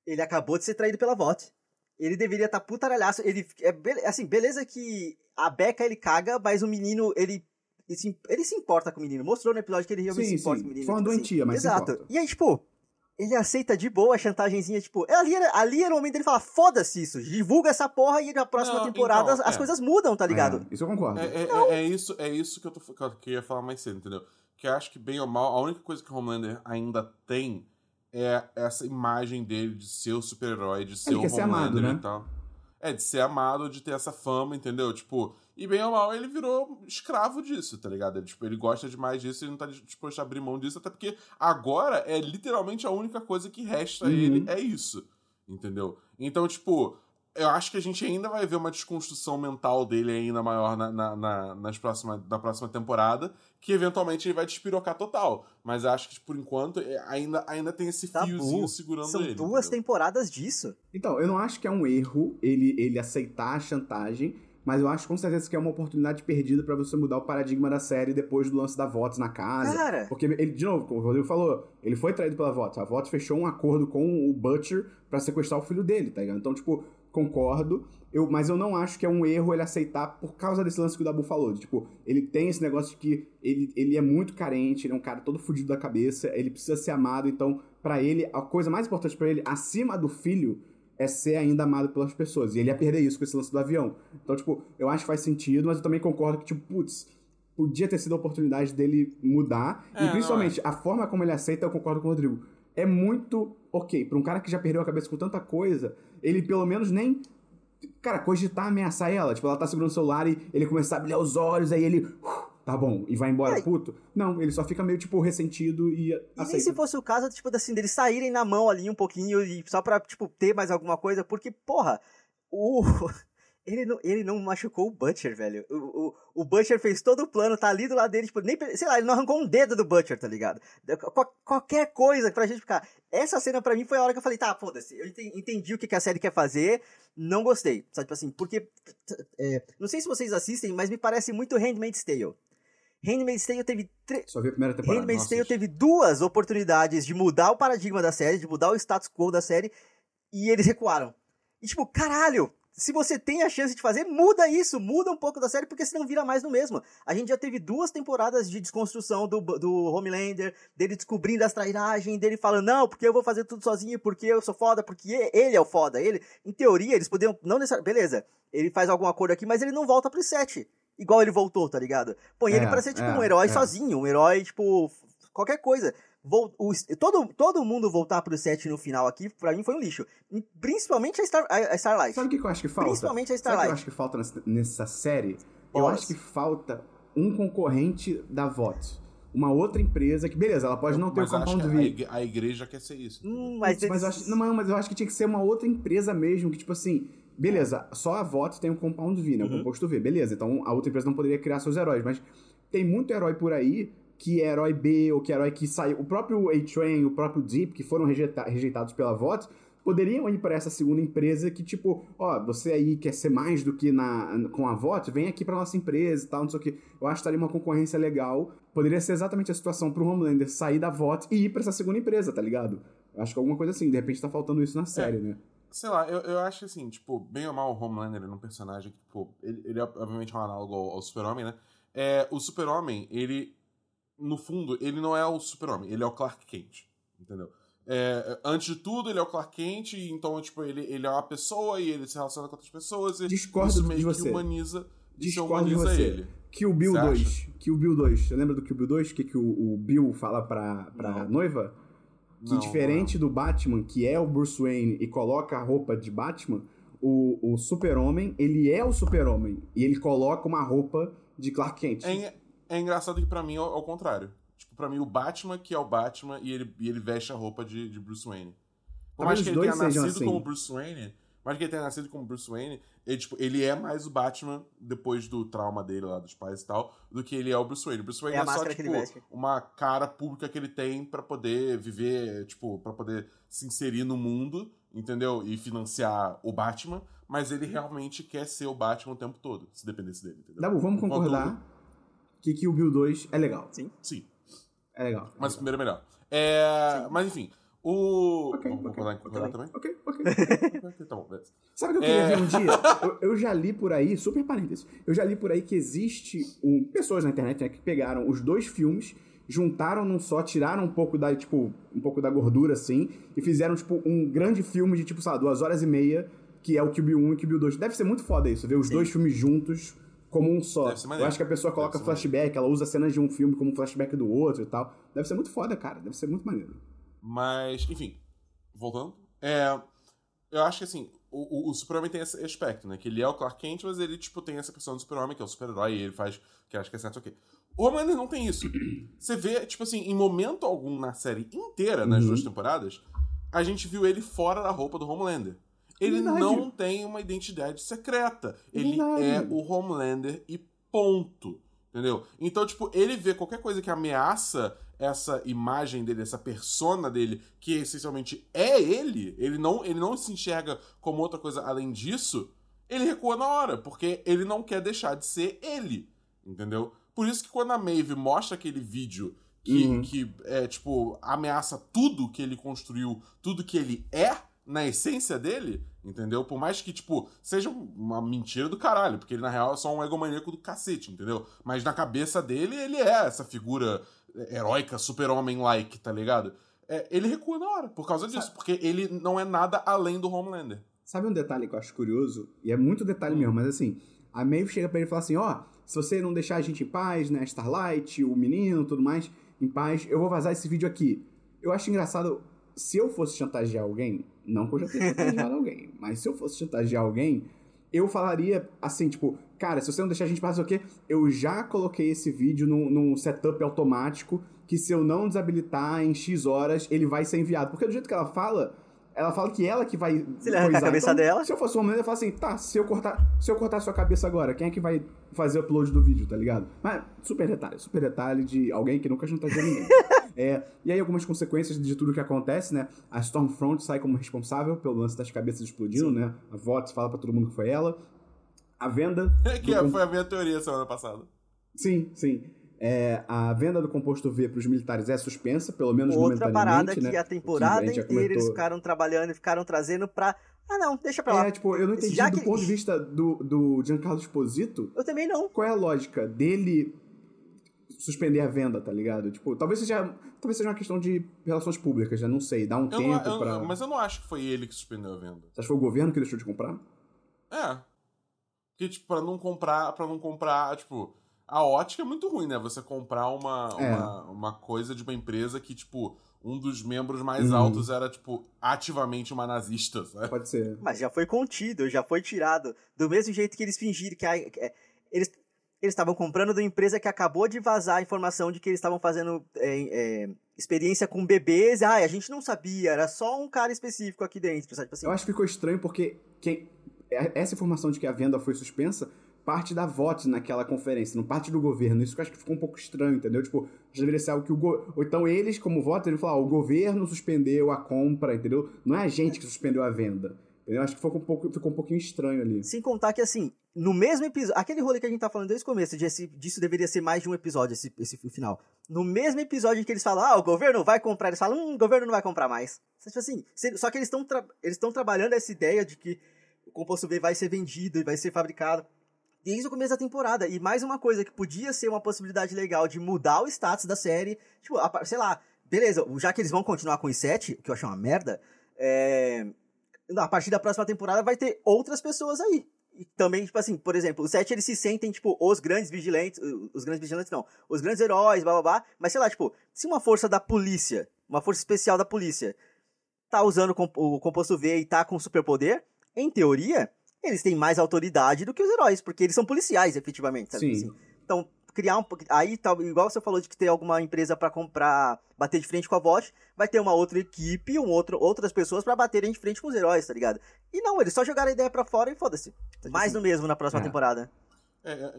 D: ele acabou de ser traído pela VOT. Ele deveria estar tá putaralhaço. Ele, é, be- assim, beleza que a Becca ele caga, mas o menino, ele, ele, se, ele se importa com o menino. Mostrou no episódio que ele realmente
C: Sim,
D: se importa
C: sim.
D: com o menino.
C: Foi uma
D: tipo assim.
C: doentia, mas se
D: Exato. E aí, tipo, ele aceita de boa a chantagenzinha, tipo, ali era, ali era o momento dele falar, foda-se isso, divulga essa porra e na próxima
B: Não,
D: temporada
B: então,
D: as
B: é.
D: coisas mudam, tá ligado?
C: É, isso eu concordo.
B: É, é- é- é isso, é isso que eu, tô, que eu queria falar mais cedo, entendeu? Que acho que, bem ou mal, a única coisa que o Homelander ainda tem é essa imagem dele de ser o super-herói, de ser
C: Ele
B: o
C: quer ser
B: Homelander
C: amado, né?
B: e tal. É, de ser amado, de ter essa fama, entendeu? Tipo, e bem ou mal, ele virou escravo disso, tá ligado? Ele, tipo, ele gosta demais disso e ele não tá disposto a abrir mão disso, até porque agora é literalmente a única coisa que resta a
C: Uhum.
B: ele, é isso, entendeu? Então, tipo, eu acho que a gente ainda vai ver uma desconstrução mental dele ainda maior na, na, na, nas próxima, na próxima temporada, que eventualmente ele vai despirocar total. Mas eu acho que, por enquanto, é, ainda, ainda tem esse
D: Tabu.
B: fiozinho segurando
D: São
B: ele.
D: duas
B: entendeu?
D: temporadas disso.
C: Então, eu não acho que é um erro ele, ele aceitar a chantagem, mas eu acho com certeza que é uma oportunidade perdida pra você mudar o paradigma da série depois do lance da VOTS na casa.
D: Cara.
C: Porque ele, de novo, como o Rodrigo falou, ele foi traído pela VOTS. A VOTS fechou um acordo com o Butcher pra sequestrar o filho dele, tá ligado? Então, tipo, concordo. Eu, mas eu não acho que é um erro ele aceitar por causa desse lance que o Dabu falou. De, tipo, ele tem esse negócio de que ele, ele é muito carente, ele é um cara todo fudido da cabeça, ele precisa ser amado, então, pra ele, a coisa mais importante pra ele, acima do filho, é ser ainda amado pelas pessoas. E ele ia perder isso com esse lance do avião. Então, tipo, eu acho que faz sentido, mas eu também concordo que, tipo, putz, podia ter sido a oportunidade dele mudar.
B: É,
C: e principalmente, a forma como ele aceita, eu concordo com o Rodrigo. É muito ok. Pra um cara que já perdeu a cabeça com tanta coisa, ele pelo menos nem. Cara, cogitar ameaçar ela. Tipo, ela tá segurando o celular e ele começar a brilhar os olhos, aí ele. uh, tá bom, e vai embora puto. Não, ele só fica meio, tipo, ressentido e
D: E nem
C: aceita.
D: se fosse o caso, tipo, assim, deles saírem na mão ali um pouquinho e só pra, tipo, ter mais alguma coisa, porque, porra, o. Ele não, ele não machucou o Butcher, velho. O, o, o Butcher fez todo o plano, tá ali do lado dele, tipo, nem, sei lá, ele não arrancou um dedo do Butcher, tá ligado? Qual- qualquer coisa pra gente ficar. Essa cena pra mim foi a hora que eu falei, tá, foda-se, eu enten- entendi o que, que a série quer fazer, não gostei. Sabe, tipo assim, porque. é, não sei se vocês assistem, mas me parece muito Handmaid's Tale. Handmaid's Tale teve tre-
C: Só vi a primeira temporada.
D: Handmaid's
B: nossa,
D: Tale teve duas oportunidades de mudar o paradigma da série, de mudar o status quo da série, e eles recuaram. E tipo, caralho, se você tem a chance de fazer, muda isso, muda um pouco da série, porque senão vira mais no mesmo. A gente já teve duas temporadas de desconstrução do, do Homelander, dele descobrindo as trairagens, dele falando, não, porque eu vou fazer tudo sozinho, porque eu sou foda, porque ele é o foda. Ele, em teoria, eles poderiam, não necessariamente, beleza, ele faz algum acordo aqui, mas ele não volta pro set. Igual ele voltou, tá ligado? Põe ele
C: É,
D: pra ser, tipo,
C: é,
D: um herói
C: é.
D: sozinho, um herói, tipo, qualquer coisa. O- todo, todo mundo voltar pro set no final aqui, pra mim foi um lixo. Principalmente a, Star, a, a Starlight.
C: Sabe o que eu acho que falta?
D: Principalmente a
C: Sabe o que eu
D: Starlight.
C: acho que falta nessa, nessa série? Eu
D: Bolas.
C: acho que falta um concorrente da VOT. Uma outra empresa que, beleza, ela pode não ter o
B: Mas acho
C: compound
B: a,
C: V.
B: igre- a igreja quer ser isso.
D: Hum,
C: Mas,
D: mas, eles-
C: eu acho, não, mas eu acho que tinha que ser uma outra empresa mesmo, que tipo assim, beleza, só a VOT tem o Compound V, né? O
D: Uhum.
C: composto V, beleza. Então a outra empresa não poderia criar seus heróis, mas tem muito herói por aí que é herói B, ou que é herói que saiu. O próprio A-Train, o próprio Deep, que foram rejeita- rejeitados pela VOT, poderiam ir para essa segunda empresa que, tipo, ó, você aí quer ser mais do que na, com a VOT, vem aqui pra nossa empresa e tal, não sei o que. Eu acho que estaria uma concorrência legal. Poderia ser exatamente a situação pro Homelander sair da VOT e ir pra essa segunda empresa, tá ligado? Eu acho que alguma coisa assim, de repente tá faltando isso na série, né?
B: Sei lá, eu, eu acho assim, tipo, bem ou mal o Homelander é um personagem que, tipo, ele, ele é obviamente um análogo ao, ao Super-Homem, né? É, o Super-Homem, ele, no fundo, ele não é o Super-Homem, ele é o Clark Kent, entendeu? É, antes de tudo, ele é o Clark Kent, então, tipo, ele, ele é uma pessoa e ele se relaciona com outras pessoas e
C: Discordo
B: isso
C: de
B: meio
C: você.
B: que humaniza,
C: Discordo de
B: humaniza
C: você.
B: ele.
C: Kill Bill
B: Você
C: 2. Kill Bill 2. Você lembra do Kill Bill 2? O que, que o, o Bill fala pra, pra
B: Não.
C: noiva? Que
B: Não,
C: diferente do Batman, que é o Bruce Wayne e coloca a roupa de Batman, o, o Super-Homem, ele é o Super-Homem. E ele coloca uma roupa de Clark Kent.
B: É, é engraçado que pra mim é ao contrário. Tipo, pra mim o Batman que é o Batman e ele, e ele veste a roupa de, de Bruce Wayne. Por mais que ele tenha nascido
C: assim.
B: como Bruce Wayne, mais que ele tenha nascido como Bruce Wayne, ele, tipo, ele é mais o Batman depois do trauma dele lá dos pais e tal, do que ele é o Bruce Wayne. O Bruce Wayne
D: É
B: é, só, tipo, uma cara pública que ele tem pra poder viver, tipo, pra poder se inserir no mundo, entendeu? E financiar o Batman, mas ele realmente quer ser o Batman o tempo todo, se dependesse dele, entendeu?
C: Dabu, vamos concordar que Kill Bill 2 é legal.
D: Sim.
B: Sim.
C: É legal.
B: Mas o primeiro é melhor. É, mas enfim, o.
C: Ok,
B: Vamos
C: ok,
B: concordar em
C: ok,
B: concordar também?
C: Ok, ok.
B: Ok, tá bom, beleza.
C: Sabe o que eu queria
B: É.
C: ver um dia? Eu, eu já li por aí, super parênteses, eu já li por aí que existe um, pessoas na internet né, que pegaram os dois filmes, juntaram num só, tiraram um pouco da, tipo, um pouco da gordura, assim, e fizeram, tipo, um grande filme de, tipo, sei lá, duas horas e meia, que é o Kill Bill 1 e o Kill Bill 2. Deve ser muito foda isso, ver os
D: Sim.
C: dois filmes juntos como um só. Eu
B: maneiro.
C: acho que a pessoa coloca flashback, ela usa cenas de um filme como flashback do outro e tal. Deve ser muito foda, cara. Deve ser muito maneiro.
B: Mas, enfim, voltando. É, eu acho que assim, o, o, o Super-Homem tem esse aspecto, né? Que ele é o Clark Kent, mas ele, tipo, tem essa questão do Super-Homem, que é o super-herói, e ele faz que acho que é certo, ok. O Homelander não tem isso. Você vê, tipo assim, em momento algum na série inteira, nas
C: Uhum.
B: duas temporadas, a gente viu ele fora da roupa do Homelander. Ele
C: Verdade.
B: não tem uma identidade secreta. Ele
C: Verdade.
B: é o Homelander e ponto. Entendeu? Então, tipo, ele vê qualquer coisa que ameaça essa imagem dele, essa persona dele, que essencialmente é ele, ele não, ele não se enxerga como outra coisa além disso, ele recua na hora, porque ele não quer deixar de ser ele. Entendeu? Por isso que quando a Maeve mostra aquele vídeo que,
C: Uhum.
B: que é, tipo, ameaça tudo que ele construiu, tudo que ele é, na essência dele, entendeu? Por mais que, tipo, seja uma mentira do caralho, porque ele, na real, é só um egomaníaco do cacete, entendeu? Mas na cabeça dele, ele é essa figura heróica, super-homem-like, tá ligado? É, ele recua na hora, por causa disso, porque ele não é nada além do Homelander.
C: Sabe um detalhe que eu acho curioso? E é muito detalhe mesmo, mas assim, a Maeve chega pra ele e fala assim, ó, se você não deixar a gente em paz, né, Starlight, o menino, tudo mais, em paz, eu vou vazar esse vídeo aqui. Eu acho engraçado, se eu fosse chantagear alguém, não que eu já tenha chantageado alguém, mas se eu fosse chantagear alguém, eu falaria assim, tipo, cara, se você não deixar a gente fazer o quê? Eu já coloquei esse vídeo num, num setup automático que se eu não desabilitar em X horas, ele vai ser enviado. Porque do jeito que ela fala, ela fala que ela que vai.
D: Se ele arrancar a cabeça
C: então,
D: dela.
C: Se eu fosse uma mulher, eu falo assim, tá, se eu cortar, se eu cortar sua cabeça agora, quem é que vai fazer o upload do vídeo, tá ligado? Mas super detalhe, super detalhe de alguém que nunca chantageou ninguém. é, e aí algumas consequências de tudo que acontece, né? A Stormfront sai como responsável pelo lance das cabeças explodindo, né? A VOTS fala pra todo mundo que foi ela. A venda.
B: que
C: do-
B: foi a minha teoria semana passada.
C: Sim, sim. É, a venda do composto V para os militares é suspensa, pelo menos
D: Outra parada
C: momentaneamente,
D: que
C: né?
D: a temporada
C: Que a
D: inteira eles
C: comentou.
D: ficaram trabalhando e ficaram trazendo pra. Ah, não, deixa pra lá.
C: É, tipo, eu não entendi
D: Já
C: do
D: que-
C: ponto de vista do, do Giancarlo Esposito,
D: Eu também não.
C: qual é a lógica dele suspender a venda, tá ligado? Tipo, talvez seja, talvez seja uma questão de relações públicas, né? Não sei, dá um
B: Eu
C: tempo
B: não, eu-
C: pra...
B: Mas eu não acho que foi ele que suspendeu a venda.
C: Você acha que foi o governo que deixou de comprar?
B: É. Porque, tipo, pra não comprar, para não comprar, tipo, a ótica é muito ruim, né? Você comprar uma,
C: É.
B: uma, uma coisa de uma empresa que, tipo, um dos membros mais
C: Uhum.
B: altos era, tipo, ativamente uma nazista, sabe?
C: Pode ser.
D: Mas já foi contido, já foi tirado. Do mesmo jeito que eles fingiram que. a- que- é, eles eles estavam comprando de uma empresa que acabou de vazar a informação de que eles estavam fazendo é, é, experiência com bebês. Ah, a gente não sabia, era só um cara específico aqui dentro. Sabe? Tipo assim,
C: Eu acho que ficou estranho porque quem, é- essa informação de que a venda foi suspensa parte da VOT naquela conferência, não parte do governo. Isso que eu acho que ficou um pouco estranho, entendeu? Tipo, já deveria ser algo que o go... Ou então eles, como voto, eles falam, ah, o governo suspendeu a compra, entendeu? Não é a gente que suspendeu a venda. Entendeu? Acho que ficou um, pouco, ficou um pouquinho estranho ali.
D: Sem contar que, assim, no mesmo episódio. Aquele rolê que a gente tá falando desde o começo, de esse- disso deveria ser mais de um episódio, esse, esse final. No mesmo episódio em que eles falam, ah, o governo vai comprar, eles falam, hum, o governo não vai comprar mais. Assim, só que eles estão estão trabalhando essa ideia de que o composto V vai ser vendido e vai ser fabricado. Desde o começo da temporada. E mais uma coisa que podia ser uma possibilidade legal de mudar o status da série. Tipo, a sei lá, beleza, já que eles vão continuar com os sete, que eu achei uma merda, é, a partir da próxima temporada vai ter outras pessoas aí. E também, tipo assim, por exemplo, os sete eles se sentem, tipo, os grandes vigilantes, os grandes vigilantes não, os grandes heróis, blá blá blá, mas sei lá, tipo, se uma força da polícia, uma força especial da polícia, tá usando o composto V e tá com superpoder, em teoria, eles têm mais autoridade do que os heróis, porque eles são policiais, efetivamente, sabe?
C: Sim.
D: Assim, então, criar um. Aí, tal, igual você falou de que ter alguma empresa pra comprar, bater de frente com a VOT, vai ter uma outra equipe, um outro, outras pessoas pra baterem de frente com os heróis, tá ligado? E não, eles só jogaram a ideia pra fora e foda-se. Mais do mesmo na próxima
C: É.
D: temporada.
B: É, é,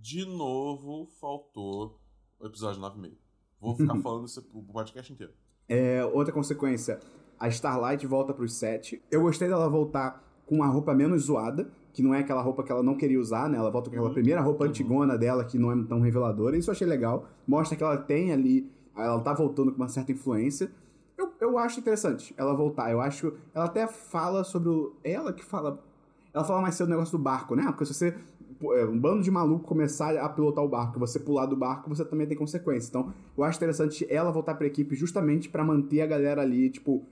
B: de novo, faltou o episódio 9,5. Vou ficar falando isso o podcast inteiro.
C: É, outra consequência, a Starlight volta pros sete. Eu gostei dela voltar com uma roupa menos zoada, que não é aquela roupa que ela não queria usar, né? Ela volta com aquela
B: Uhum.
C: primeira roupa
B: Uhum.
C: antigona dela, que não é tão reveladora. Isso eu achei legal. Mostra que ela tem ali, ela tá voltando com uma certa influência. Eu, eu acho interessante ela voltar. Eu acho. Ela até fala sobre o. é Ela que fala. Ela fala mais cedo do negócio do barco, né? Porque se você. é, Um bando de maluco começar a pilotar o barco, você pular do barco, você também tem consequências. Então, eu acho interessante ela voltar pra equipe justamente pra manter a galera ali, tipo,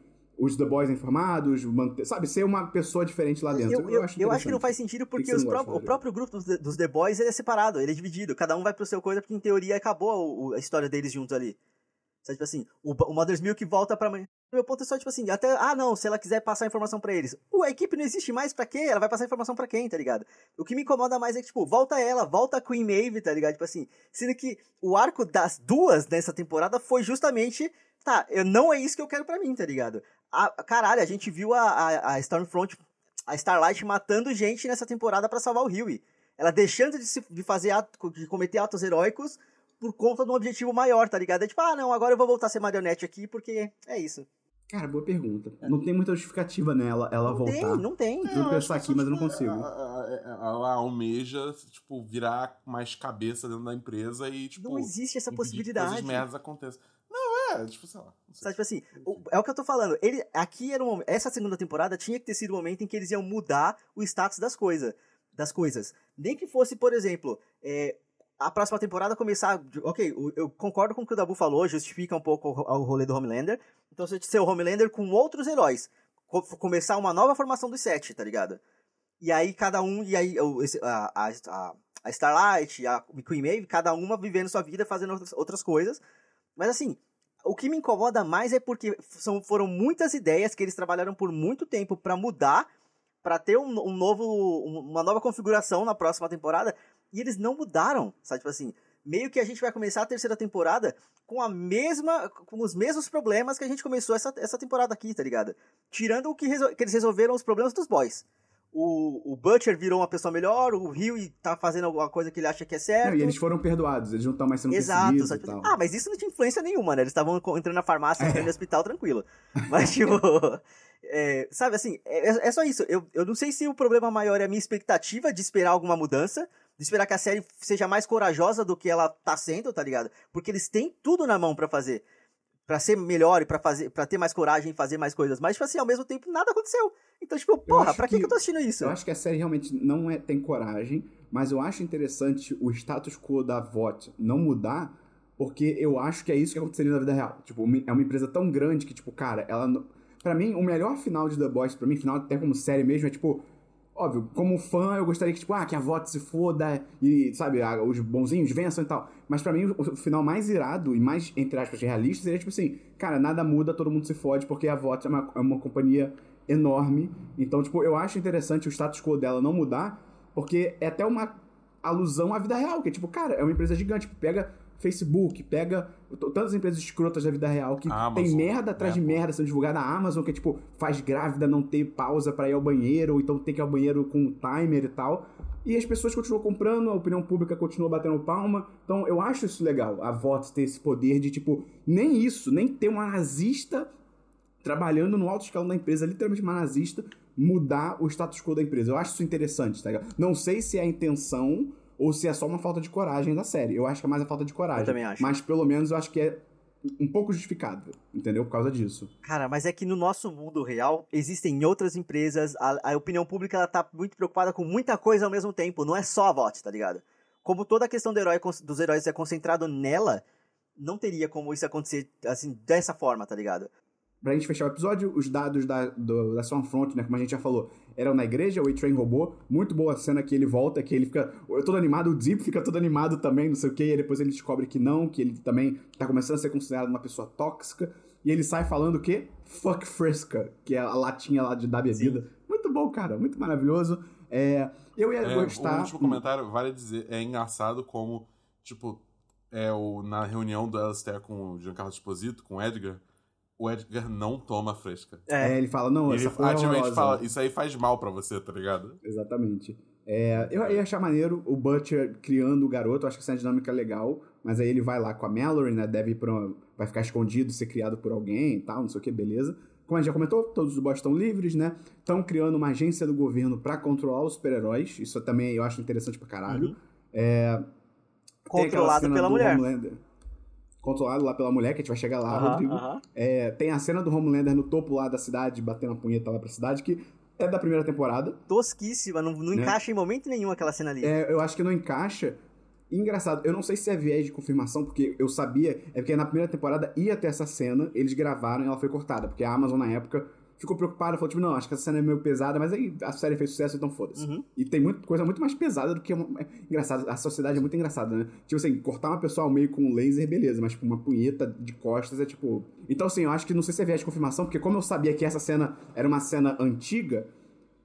C: os The Boys informados, manter, sabe, ser uma pessoa diferente lá dentro.
D: Eu, eu,
C: acho
D: eu acho que não faz sentido porque pró- o próprio grupo dos, dos The Boys ele é separado, ele é dividido. Cada um vai pro seu coisa porque, em teoria, acabou o- a história deles juntos ali. Sabe, tipo assim, o, o Mother's Milk volta pra mãe. Meu ponto é só, tipo assim, até. Ah, não, se ela quiser passar informação pra eles. A equipe não existe mais pra quê? Ela vai passar informação pra quem, tá ligado? O que me incomoda mais é que, tipo, volta ela, volta a Queen Maeve, tá ligado? Tipo assim, sendo que o arco das duas nessa temporada foi justamente. Tá, eu, não é isso que eu quero pra mim, tá ligado? A, caralho, a gente viu a, a, a Stormfront, a Starlight matando gente nessa temporada pra salvar o Huey. Ela deixando de, se, de fazer ato, de cometer atos heróicos por conta de um objetivo maior, tá ligado? É tipo, ah, não, agora eu vou voltar a ser marionete aqui porque é isso.
C: Cara, boa pergunta. Não tem muita justificativa nela, ela
D: não
C: voltar.
D: tem, não tem.
C: Juro que eu estou aqui, mas eu não consigo.
B: Ela almeja, tipo, virar mais cabeça dentro da empresa e, tipo.
D: Não existe essa
B: impedir que
D: possibilidade.
B: Coisas merdas aconteçam. É, tipo, sei lá. sei.
D: Sabe, tipo assim, o- é o que eu tô falando. Ele, aqui era um, essa segunda temporada tinha que ter sido o momento em que eles iam mudar o status das coisas. Das coisas. Nem que fosse, por exemplo, é, a próxima temporada começar. Ok, eu concordo com o que o Dabu falou, justifica um pouco o, rolê do Homelander. Então você ser o Homelander com outros heróis. Co- começar uma nova formação dos sete, tá ligado? E aí cada um. E aí a, a, a, Starlight, a Queen Maeve, cada uma vivendo sua vida, fazendo outras coisas. Mas assim, o que me incomoda mais é porque são, foram muitas ideias que eles trabalharam por muito tempo pra mudar pra ter um, um novo, um- uma nova configuração na próxima temporada, e eles não mudaram, sabe? Tipo assim, meio que a gente vai começar a terceira temporada com a mesma, com os mesmos problemas que a gente começou essa, essa temporada aqui, tá ligado? Tirando o que, que eles resolveram os problemas dos boys. O, o Butcher virou uma pessoa melhor, o Huey tá fazendo alguma coisa que ele acha que é certo.
C: Não, e eles foram perdoados, eles não estão mais sendo
D: Exato,
C: perseguidos e tal.
D: Ah, mas isso não tinha influência nenhuma, né? Eles estavam entrando na farmácia, entrando no hospital, tranquilo. Mas, tipo, é, sabe assim, é, é só isso. Eu, eu não sei se o problema maior é a minha expectativa de esperar alguma mudança, de esperar que a série seja mais corajosa do que ela tá sendo, tá ligado? Porque eles têm tudo na mão pra fazer. Pra ser melhor e pra, fazer, pra ter mais coragem e fazer mais coisas. Mas, tipo assim, ao mesmo tempo, nada aconteceu. Então, tipo, porra, pra que,
C: que-
D: eu tô assistindo isso?
C: Eu acho que a série realmente não é, tem coragem, mas eu acho interessante o status quo da VOT não mudar, porque eu acho que é isso que aconteceria na vida real. Tipo, é uma empresa tão grande que, tipo, cara, ela. Pra mim, o melhor final de The Boys, pra mim, final até como série mesmo, é tipo. Óbvio, como fã, eu gostaria que, tipo, ah, que a VOT se foda e, sabe, os bonzinhos vençam e tal. Mas pra mim, o, o final mais irado e mais, entre aspas, realista seria, tipo assim, cara, nada muda, todo mundo se fode, porque a VOT é uma, é uma companhia enorme. Então, tipo, eu acho interessante o status quo dela não mudar, porque é até uma alusão à vida real, que é tipo, cara, é uma empresa gigante, pega Facebook, pega tantas empresas escrotas da vida real que
B: A
C: tem
B: Amazon,
C: merda atrás de
B: Apple.
C: merda sendo divulgada. A Amazon, que é tipo, faz grávida não ter pausa pra ir ao banheiro, ou então tem que ir ao banheiro com um timer e tal. E as pessoas continuam comprando, a opinião pública continua batendo palma. Então eu acho isso legal, a VOTS ter esse poder de, tipo, nem isso, nem ter uma nazista trabalhando no alto escalão da empresa, literalmente uma nazista, mudar o status quo da empresa. Eu acho isso interessante, tá ligado? Não sei se é a intenção ou se é só uma falta de coragem da série. Eu acho que é mais a falta de coragem.
D: Eu também acho.
C: Mas pelo menos eu acho que é um pouco justificável, entendeu? Por causa disso.
D: Cara, mas é que no nosso mundo real existem outras empresas, a, a opinião pública ela tá muito preocupada com muita coisa ao mesmo tempo, não é só a VOT, tá ligado? Como toda a questão do herói, dos heróis é concentrado nela, não teria como isso acontecer assim, dessa forma, tá ligado?
C: Pra gente fechar o episódio, os dados da, do, da Stormfront, né, como a gente já falou, eram na igreja, o A-Train roubou. Muito boa a cena que ele volta, que ele fica todo animado, o Zip fica todo animado também, não sei o que, e aí depois ele descobre que não, que ele também tá começando a ser considerado uma pessoa tóxica. E ele sai falando o quê? Fuck Fresca, que é a latinha lá de dar bebida. Muito bom, cara, muito maravilhoso. É, eu ia
B: É,
C: gostar.
B: O último comentário, vale dizer, é engraçado como, tipo, é o, na reunião do Alistair com o Giancarlo Esposito, com o Edgar, o Edgar não toma fresca.
C: É, ele fala, não,
B: Ele
C: essa foi
B: ativamente fala, isso aí faz mal pra você, tá ligado?
C: Exatamente. É, eu ia achar maneiro o Butcher criando o garoto, eu acho que essa dinâmica é legal, mas aí ele vai lá com a Mallory, né? Deve ir pra uma- vai ficar escondido, ser criado por alguém e tal, não sei o que, beleza. Como a gente já comentou, todos os boys estão livres, né? Estão criando uma agência do governo pra controlar os super-heróis. Isso também eu acho interessante pra caralho.
D: Uhum.
C: É,
D: Controlado pela mulher.
C: Homelander. Controlado lá pela mulher, que a gente vai chegar lá,
D: Aham,
C: Rodrigo.
D: aham.
C: É, tem a cena do Homelander no topo lá da cidade, batendo a punheta lá pra cidade, que é da primeira temporada.
D: Tosquíssima, não, não
C: Né?
D: encaixa em momento nenhum aquela cena ali.
C: É, eu acho que não encaixa. Engraçado, eu não sei se é viés de confirmação, porque eu sabia, é porque na primeira temporada ia ter essa cena, eles gravaram e ela foi cortada, porque a Amazon na época ficou preocupada, falou tipo, não, acho que essa cena é meio pesada, mas aí a série fez sucesso, então foda-se.
D: Uhum.
C: E tem muito, coisa muito mais pesada do que uma, é engraçado, a sociedade é muito engraçada, né? Tipo assim, cortar uma pessoa ao meio com um laser, beleza, mas tipo, uma punheta de costas é tipo... Então assim, eu acho que não sei se é viés de confirmação, porque como eu sabia que essa cena era uma cena antiga,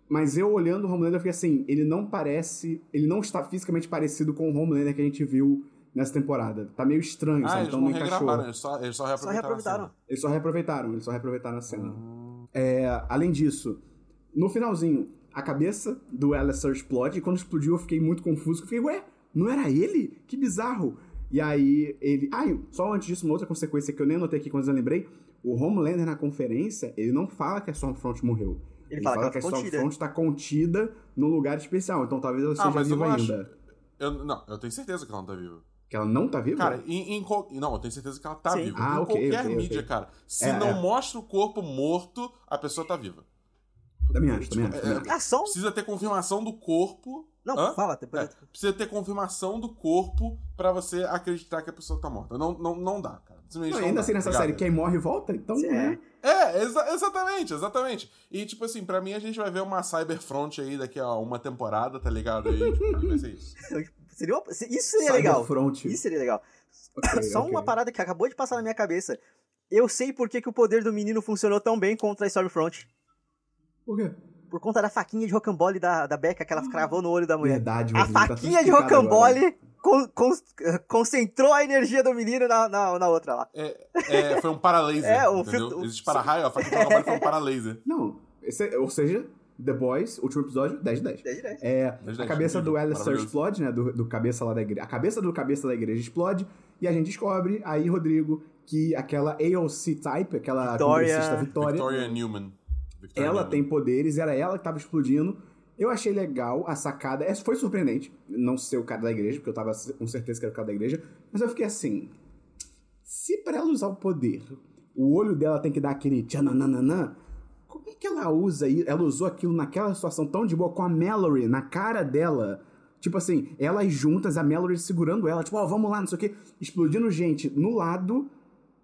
C: mas eu olhando o Homelander, eu fiquei assim, ele não parece. Ele não está fisicamente parecido com o Homelander que a gente viu nessa temporada. Tá meio estranho,
B: Ah,
C: sabe?
B: eles
C: Então
B: não
C: encaixou.
B: regravaram, eles só, eles só
D: Só
B: reaproveitaram. a
D: reaproveitaram.
B: cena.
C: Eles só reaproveitaram, eles só reaproveitaram a cena.
B: Hum.
C: É, além disso, no finalzinho, a cabeça do Alistair explode, e quando explodiu eu fiquei muito confuso, eu fiquei, ué, não era ele? Que bizarro. E aí ele. Ah, e só antes disso, uma outra consequência que eu nem anotei aqui quando eu lembrei. O Homelander na conferência, ele não fala que a Stormfront morreu.
D: Ele fala que
C: a
D: ela tá contida.
C: Stormfront está contida num lugar especial, então talvez ela
B: Ah,
C: seja viva ainda.
B: acho. Eu, não, eu tenho certeza que ela não tá viva.
C: Que ela não tá viva?
B: Cara, em, em qual- Não, eu tenho certeza que ela tá
D: Sim.
B: viva.
C: Ah,
B: em
C: ok,
B: qualquer
C: ok, ok.
B: mídia, cara. Se
C: É,
B: não
C: é.
B: mostra o corpo morto, a pessoa tá viva.
C: também acho, também acho.
B: É,
D: só um...
B: Precisa ter confirmação do corpo.
D: Não,
B: Hã?
D: fala, depois...
B: É, precisa ter confirmação do corpo pra você acreditar que a pessoa tá morta. Não, não, não dá, cara.
C: Não,
B: não
C: ainda
B: dá,
C: assim, nessa
B: tá
C: série, quem morre volta, então.
D: Sim,
C: né?
B: É, exa- exatamente, exatamente. E, tipo assim, pra mim a gente vai ver uma Cyberfront aí daqui a uma temporada, tá ligado? E tipo, vai ser isso.
D: Seria uma- Isso seria legal.
C: Cyberfront.
D: Isso seria legal.
C: Ok,
D: Só
C: ok.
D: uma parada que acabou de passar na minha cabeça. Eu sei por que, que o poder do menino funcionou tão bem contra a Stormfront.
C: Por quê?
D: Por conta da faquinha de rocambole da, da Becca que ela cravou no olho da mulher.
C: Verdade,
D: A
C: tá
D: faquinha de
C: explicado agora.
D: rocambole con- con- concentrou a energia do menino na, na, na outra lá.
B: É, é, foi um paralaser.
D: É, o filtro- o-
B: Existe para-raio, a faquinha de trabalho foi um paralaser.
C: Não, esse é- ou seja, The Boys, último episódio, 10 de 10.
D: 10 de 10.
C: É,
B: Dez de
C: a
B: dez,
C: cabeça do
B: incrível,
C: Alistair explode, né? Do, do cabeça lá da igreja. A cabeça do cabeça da igreja explode. E a gente descobre, aí, Rodrigo, que aquela AOC type, aquela
D: Victoria-
C: congressista Vitória,
B: Victoria Newman. Victoria
C: ela
B: Newman.
C: tem poderes, era ela que tava explodindo. Eu achei legal a sacada. Essa foi surpreendente, não ser o cara da igreja, porque eu tava com certeza que era o cara da igreja. Mas eu fiquei assim. Se pra ela usar o poder, o olho dela tem que dar aquele tchanananã, como é que ela usa isso? Ela usou aquilo naquela situação tão de boa com a Mallory na cara dela. Tipo assim, elas juntas, a Mallory segurando ela, tipo, ó, vamos lá, não sei o quê, explodindo gente no lado.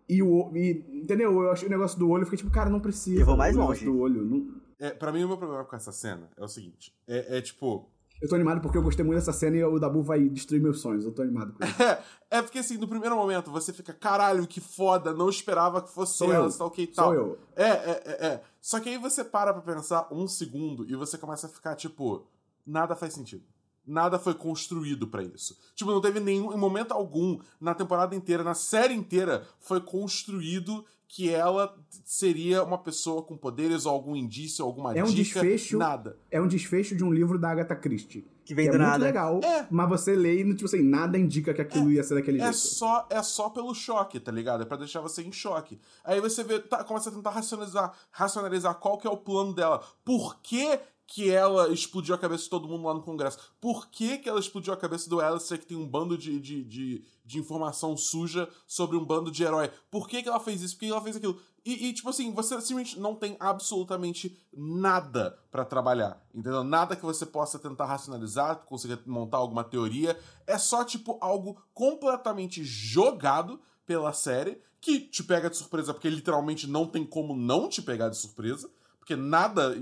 C: E o. E, entendeu? Eu achei o negócio do olho, eu fiquei tipo, cara, não precisa.
D: Eu vou mais longe.
C: do olho. Não...
B: É, pra mim, o meu problema com essa cena é o seguinte: é, é tipo.
C: Eu tô animado porque eu gostei muito dessa cena e o Dabu vai destruir meus sonhos. Eu tô animado com isso.
B: É, é porque assim, no primeiro momento você fica, caralho, que foda, não esperava que fosse
C: Sou
B: ela,
C: eu.
B: tal, ok e tal.
C: Sou eu.
B: É, é, é, é. Só que aí você para pra pensar um segundo e você começa a ficar tipo, nada faz sentido. Nada foi construído pra isso. Tipo, não teve nenhum, em momento algum, na temporada inteira, na série inteira, foi construído que ela seria uma pessoa com poderes ou algum indício, alguma
C: É um
B: dica.
C: desfecho-
B: Nada.
C: É um desfecho de um livro da Agatha Christie.
D: Que vem
C: que
D: do
C: é muito
D: nada.
C: legal,
B: É.
C: mas você lê e, tipo assim, nada indica que aquilo ia ser daquele
B: É
C: jeito.
B: só, é só pelo choque, tá ligado? É pra deixar você em choque. Aí você vê, tá, começa a tentar racionalizar, racionalizar qual que é o plano dela. Por que, que ela explodiu a cabeça de todo mundo lá no Congresso? Por que, que ela explodiu a cabeça do Alistair, que tem um bando de, de, de, de informação suja sobre um bando de herói? Por que, que ela fez isso? Por que ela fez aquilo? E, e, tipo assim, você simplesmente não tem absolutamente nada pra trabalhar, entendeu? Nada que você possa tentar racionalizar, consiga montar alguma teoria. É só, tipo, algo completamente jogado pela série, que te pega de surpresa, porque literalmente não tem como não te pegar de surpresa, porque nada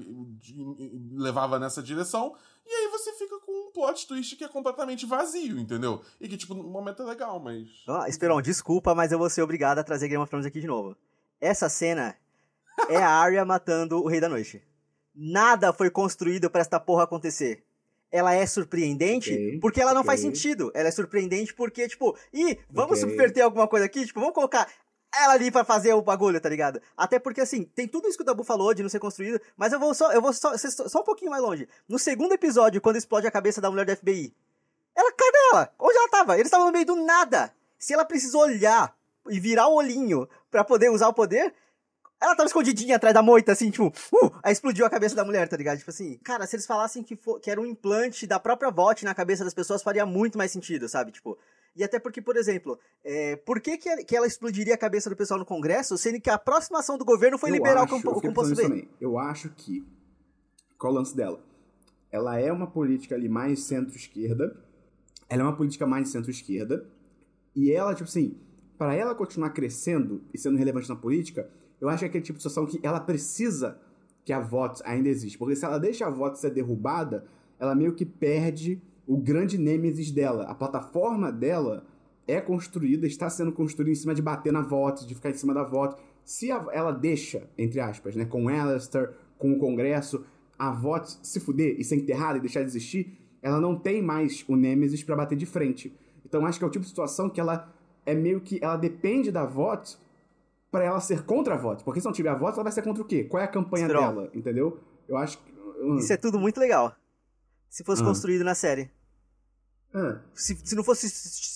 B: levava nessa direção, e aí você fica com um plot twist que é completamente vazio, entendeu? E que, tipo, no momento é legal, mas.
D: Ah, Esperon, desculpa, mas eu vou ser obrigado a trazer Game of Thrones aqui de novo. Essa cena é a Arya matando o Rei da Noite. Nada foi construído pra esta porra acontecer. Ela é surpreendente
C: Ok,
D: porque ela não
C: ok.
D: faz sentido. Ela é surpreendente porque, tipo, ih, vamos
C: Ok.
D: subverter alguma coisa aqui? Tipo, vamos colocar ela ali pra fazer o bagulho, tá ligado? Até porque, assim, tem tudo isso que o Dabu falou de não ser construído, mas eu vou só, eu vou só, só um pouquinho mais longe. No segundo episódio, quando explode a cabeça da mulher do FBI, ela, cadê ela? Onde ela tava? Eles estavam no meio do nada. Se ela precisou olhar e virar o olhinho pra poder usar o poder, ela tava escondidinha atrás da moita, assim, tipo, uh, aí explodiu a cabeça da mulher, tá ligado? Tipo assim, cara, se eles falassem que, fo- que era um implante da própria VOT na cabeça das pessoas, faria muito mais sentido, sabe? Tipo, e até porque, por exemplo, é, por que, que ela- que ela explodiria a cabeça do pessoal no Congresso, sendo que a próxima ação do governo foi
C: Eu
D: liberar
C: acho,
D: o, composto B?
C: Eu acho que. Qual é o lance dela? Ela é uma política ali mais centro-esquerda. Ela é uma política mais centro-esquerda. E ela, tipo assim, para ela continuar crescendo e sendo relevante na política, eu acho que é aquele tipo de situação que ela precisa que a VOTS ainda existe. Porque se ela deixa a VOTS ser derrubada, ela meio que perde o grande nêmesis dela. A plataforma dela é construída, está sendo construída em cima de bater na VOTS, de ficar em cima da VOTS. Se a- ela deixa, entre aspas, né, com Alistair, com o Congresso, a VOTS se fuder e ser enterrada e deixar de existir, ela não tem mais o Nemesis pra bater de frente. Então acho que é o tipo de situação que ela é meio que. Ela depende da VOTS pra ela ser contra a VOTS. Porque se não tiver a VOTS, ela vai ser contra o quê? Qual é a campanha dela? Entendeu? Eu acho que. hum,
D: Isso é tudo muito legal. Se fosse
C: Ah.
D: construído na série.
C: ah,
D: Se, se não fosse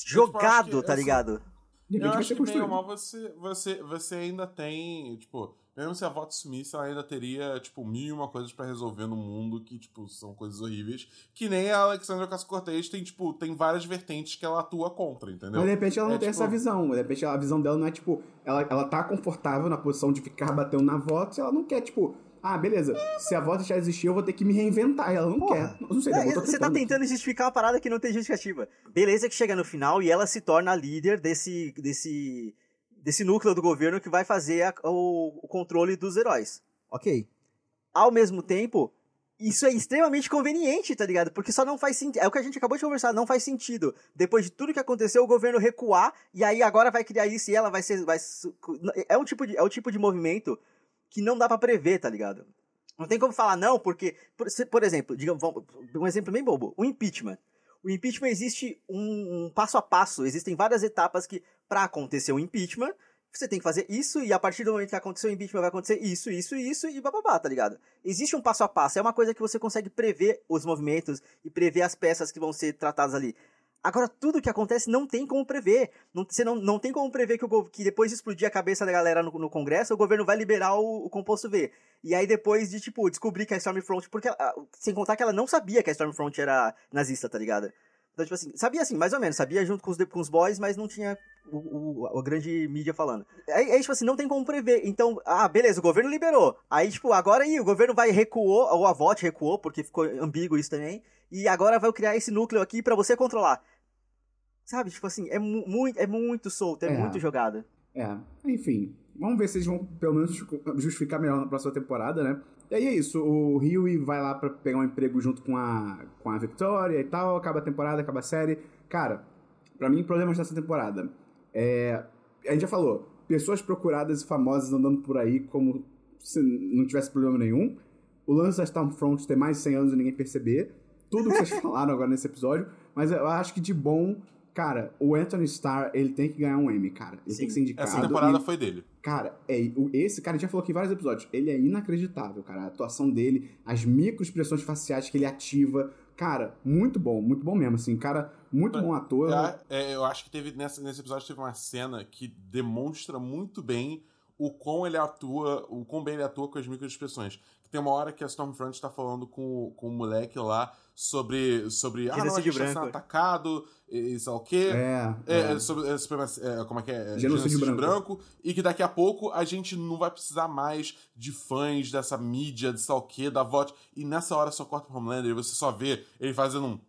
D: jogado, tá
B: essa-
D: ligado?
C: de repente
B: Eu acho que meio mal você, você, você ainda tem, tipo, mesmo se a voto sumisse, ela ainda teria, tipo, mil e uma coisas pra resolver no mundo que, tipo, são coisas horríveis. Que nem a Alexandra Ocasio-Cortez tem, tipo, tem várias vertentes que ela atua contra, entendeu?
C: Mas de repente ela não
B: É,
C: tem
B: tipo-
C: essa visão. De repente a visão dela não é tipo. Ela, ela tá confortável na posição de ficar batendo na voto. Ela não quer, tipo, ah, beleza, se a voto já existir, eu vou ter que me reinventar. Ela não
D: Porra.
C: quer. Não sei,
D: É, você tá tentando justificar uma parada que não tem justificativa. Beleza que chega no final e ela se torna a líder desse, desse, desse núcleo do governo que vai fazer a- o, o controle dos heróis. Ok. Ao mesmo tempo, isso é extremamente conveniente, tá ligado? Porque só não faz sentido. É o que a gente acabou de conversar, não faz sentido. Depois de tudo que aconteceu, o governo recuar e aí agora vai criar isso e ela vai ser. Vai, é, um tipo de, é o tipo de movimento que não dá pra prever, tá ligado? Não tem como falar não, porque, por, se- por exemplo, digamos, um exemplo bem bobo, o impeachment. O impeachment existe um, um passo a passo, existem várias etapas que, pra acontecer o impeachment, você tem que fazer isso, e a partir do momento que acontecer o impeachment vai acontecer isso, isso, isso, e bababá, tá ligado? Existe um passo a passo, é uma coisa que você consegue prever os movimentos e prever as peças que vão ser tratadas ali. Agora, tudo que acontece não tem como prever. Não, você não, não tem como prever que, o, que depois de explodir a cabeça da galera no, no Congresso, o governo vai liberar o, o composto V. E aí depois de, tipo, descobrir que a Stormfront... Porque, ela- sem contar que ela não sabia que a Stormfront era nazista, tá ligado? Então, tipo assim, sabia assim, mais ou menos. Sabia junto com os, com os boys, mas não tinha o, o- a grande mídia falando. Aí, aí, tipo assim, não tem como prever. Então, ah, beleza, o governo liberou. Aí, tipo, agora aí, o governo vai recuou, ou a VOT recuou, porque ficou ambíguo isso também. E agora vai criar esse núcleo aqui pra você controlar. Sabe, tipo assim, é, mu muito, é muito solto, é,
C: É.
D: muito jogado.
C: É, enfim. Vamos ver se eles vão, pelo menos, justificar melhor na próxima temporada, né? E aí é isso, o Huey vai lá pra pegar um emprego junto com a, com a Victoria e tal, acaba a temporada, acaba a série. Cara, pra mim, problemas dessa temporada. É, a gente já falou, pessoas procuradas e famosas andando por aí como se não tivesse problema nenhum. O lance da Stormfront ter mais de 100 anos e ninguém perceber. Tudo que vocês falaram agora nesse episódio. Mas eu acho que de bom, cara, o Anthony Starr, ele tem que ganhar um Emmy, cara. Ele
D: Sim.
C: tem que ser indicado.
B: Essa temporada
C: e-
B: foi dele.
C: Cara, é, o- esse cara, a gente já falou aqui em vários episódios, ele é inacreditável, cara. A atuação dele, as microexpressões faciais que ele ativa. Cara, muito bom, muito bom mesmo, assim. Cara, muito bom ator.
B: É, é, eu acho que teve nessa, nesse episódio teve uma cena que demonstra muito bem o quão ele atua, o quão bem ele atua com as microexpressões. Que tem uma hora que a Stormfront tá falando com, com o moleque lá sobre. sobre ah, não, a gente tá sendo
D: branco.
B: atacado, e, e sei lá o quê.
C: É,
B: É,
C: é.
B: é, sobre, é, supremacia- é, como é que é? É,
C: Genocídio branco.
B: E que daqui a pouco a gente não vai precisar mais de fãs dessa mídia, de sei lá o quê, da voz. E nessa hora só corta pro Homelander e você só vê ele fazendo um.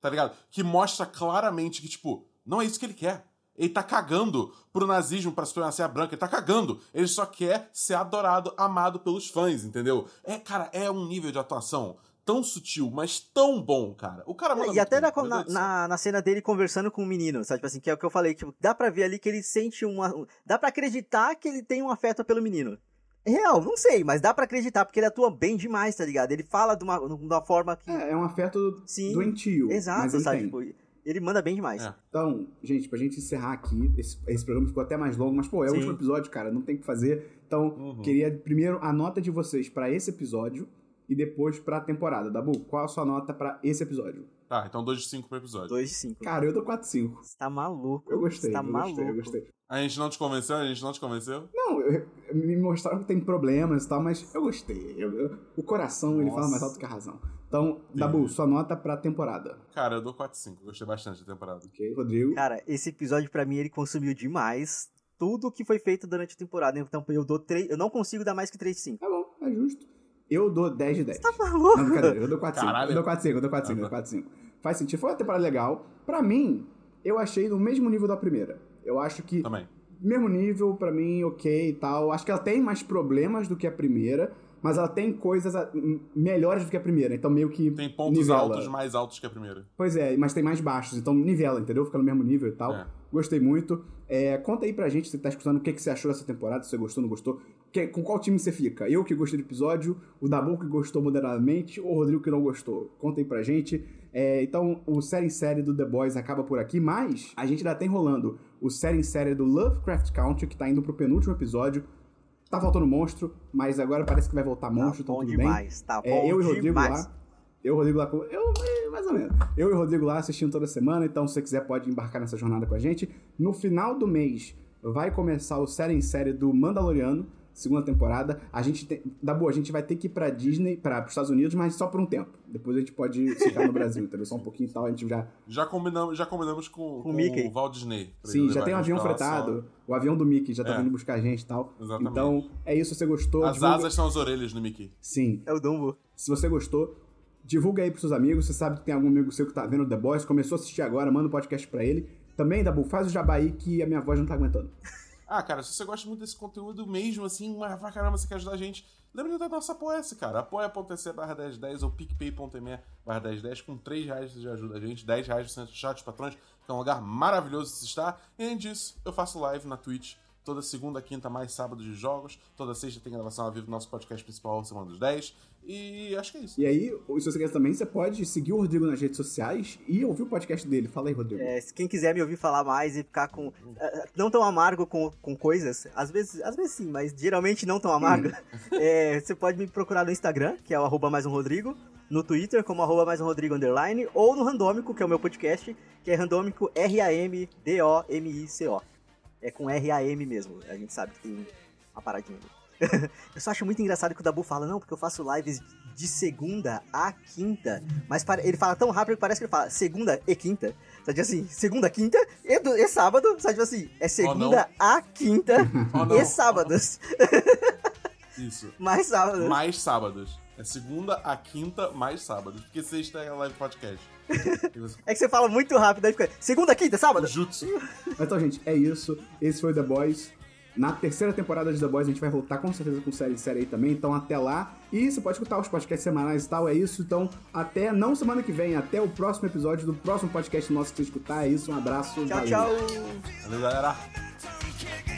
B: Tá ligado? Que mostra claramente que, tipo, não é isso que ele quer. Ele tá cagando pro nazismo, pra supremacia branca. Ele tá cagando. Ele só quer ser adorado, amado pelos fãs, entendeu? É, cara, é um nível de atuação tão sutil, mas tão bom, cara. O cara manda
D: E até
B: bem,
D: na, na, na cena dele conversando com o menino, sabe? Tipo assim, que é o que eu falei, tipo, dá pra ver ali que ele sente uma. um- Dá pra acreditar que ele tem um afeto pelo menino. É real, não sei, mas dá pra acreditar, porque ele atua bem demais, tá ligado? Ele fala de uma, de uma forma que.
C: É, é um afeto
D: Sim,
C: doentio. mas
D: Exato,
C: ele
D: sabe? Tipo, ele manda bem demais.
B: É.
C: Então, gente, pra gente encerrar aqui, esse, esse programa ficou até mais longo, mas, pô, é o
D: Sim.
C: último episódio, cara, não tem o que fazer. Então,
B: Uhum.
C: queria primeiro a nota de vocês pra esse episódio e depois pra temporada. Dabu, qual a sua nota pra esse episódio?
B: Tá, então 2 de 5 pro episódio.
D: 2 de 5.
C: Cara, eu dou 4-5.
D: Você tá maluco.
C: Eu gostei,
D: Você tá
C: eu
D: maluco.
C: gostei, eu gostei.
B: A gente não te convenceu? A gente não te convenceu?
C: Não, eu- eu- me mostraram que tem problemas e tal, mas eu gostei. Eu- eu- o coração, ele fala
B: Nossa.
C: mais alto que a razão. Então, Dabu, sua nota pra temporada.
B: Cara, eu dou 4 de 5. Gostei bastante da temporada.
C: Ok, Rodrigo?
D: Cara, esse episódio pra mim ele consumiu demais tudo que foi feito durante a temporada. Então eu dou 3. Eu não consigo dar mais que 3 de 5.
C: Tá bom, é justo. Eu dou 10 de 10.
D: Tá maluco?
C: Não, brincadeira, eu dou 4 5
B: Caralho.
C: Eu dou 4 5 eu dou 4 5 eu dou 4 5 Faz sentido. Foi uma temporada legal. Pra mim, eu achei no mesmo nível da primeira. Eu acho que
B: Também.
C: mesmo nível, pra mim, ok e tal. Acho que ela tem mais problemas do que a primeira, mas ela tem coisas m- melhores do que a primeira. Então meio que
B: Tem pontos
C: nivela.
B: altos mais altos que a primeira.
C: Pois é, mas tem mais baixos, então nivela, entendeu? Fica no mesmo nível e tal.
B: É.
C: Gostei muito. É, conta aí pra gente, se tá escutando, o que, que você achou dessa temporada, se você gostou, não gostou. Que- com qual time você fica? Eu que gostei do episódio, o Dabu que gostou moderadamente, ou o Rodrigo que não gostou? Conta aí pra gente. É, então, o série em série do The Boys acaba por aqui, mas a gente ainda tem rolando o série em série do Lovecraft Country, que tá indo pro penúltimo episódio. Tá faltando monstro, mas agora parece que vai voltar monstro,
D: tá
C: então tudo bem.
D: demais, tá bom
C: É, eu e o Rodrigo
D: demais.
C: lá. Eu e o Rodrigo lá. Eu, é, mais ou menos. Eu e o Rodrigo lá assistindo toda semana, então se você quiser pode embarcar nessa jornada com a gente. No final do mês vai começar o série em série do Mandaloriano, segunda temporada. A gente tem. Da boa, a gente vai ter que ir pra Disney, para os Estados Unidos, mas só por um tempo. Depois a gente pode ficar no Brasil, entendeu? Só um pouquinho e tal, a gente já.
B: Já combinamos, já combinamos com, com
D: Mickey.
B: o Walt Disney.
C: Sim, já tem um avião fretado. O avião do Mickey já tá
B: É.
C: vindo buscar a gente e tal.
B: Exatamente.
C: Então, é isso, se você gostou.
B: As
C: divulga-
B: asas são as orelhas do Mickey.
C: Sim.
D: É o Dumbo.
C: Se você gostou, divulga aí pros seus amigos. Você sabe que tem algum amigo seu que tá vendo The Boys, começou a assistir agora, manda um podcast pra ele. Também, Dabu, faz o jabá aí que a minha voz não tá aguentando.
B: Ah, cara, se você gosta muito desse conteúdo mesmo, assim, mas pra caramba, você quer ajudar a gente, lembre da nossa apoia-se, cara. apoia.se barra 1010 ou picpay.me barra 1010. Com 3 reais você já ajuda a gente, 10 reais centro de chat, patrões, que é um lugar maravilhoso de se estar. E além disso, eu faço live na Twitch Toda segunda, quinta, mais sábado de jogos. Toda sexta tem gravação ao vivo do nosso podcast principal, Semana dos 10. E acho que é isso.
C: E aí, se você quer também, você pode seguir o Rodrigo nas redes sociais e ouvir o podcast dele. Fala aí, Rodrigo.
D: É, se quem quiser me ouvir falar mais e ficar com. eh, não tão amargo com, com coisas, às vezes, às vezes sim, mas geralmente não tão amargo, é, você pode me procurar no Instagram, que é o arroba mais um Rodrigo, no Twitter, como arroba mais um Rodrigo underline, ou no Randômico, que é o meu podcast, que é Randômico R-A-M-D-O-M-I-C-O. É com R-A-M mesmo, a gente sabe que tem uma paradinha ali. eu só acho muito engraçado que o Dabu fala, não, porque eu faço lives de segunda a quinta. Mas ele fala tão rápido que parece que ele fala segunda e quinta. Sabe assim, segunda, quinta e, do- e sábado. Sabe assim, é segunda a quinta
B: Oh,
D: e sábados.
B: Isso.
D: Mais sábados.
B: Mais sábados. É segunda a quinta, mais sábados. Porque sexta é a live podcast.
D: É que você fala muito rápido, aí fica segunda, quinta, sábado.
B: Jutsu.
C: Então, gente, é isso. Esse foi The Boys. Na terceira temporada de The Boys a gente vai voltar com certeza com série e série aí também. Então até lá. E você pode escutar os podcasts semanais e tal. É isso. Então até, não semana que vem, até o próximo episódio do próximo podcast nosso que você escutar. É isso. Um abraço.
D: Tchau,
C: valeu.
D: tchau.
B: Valeu, galera.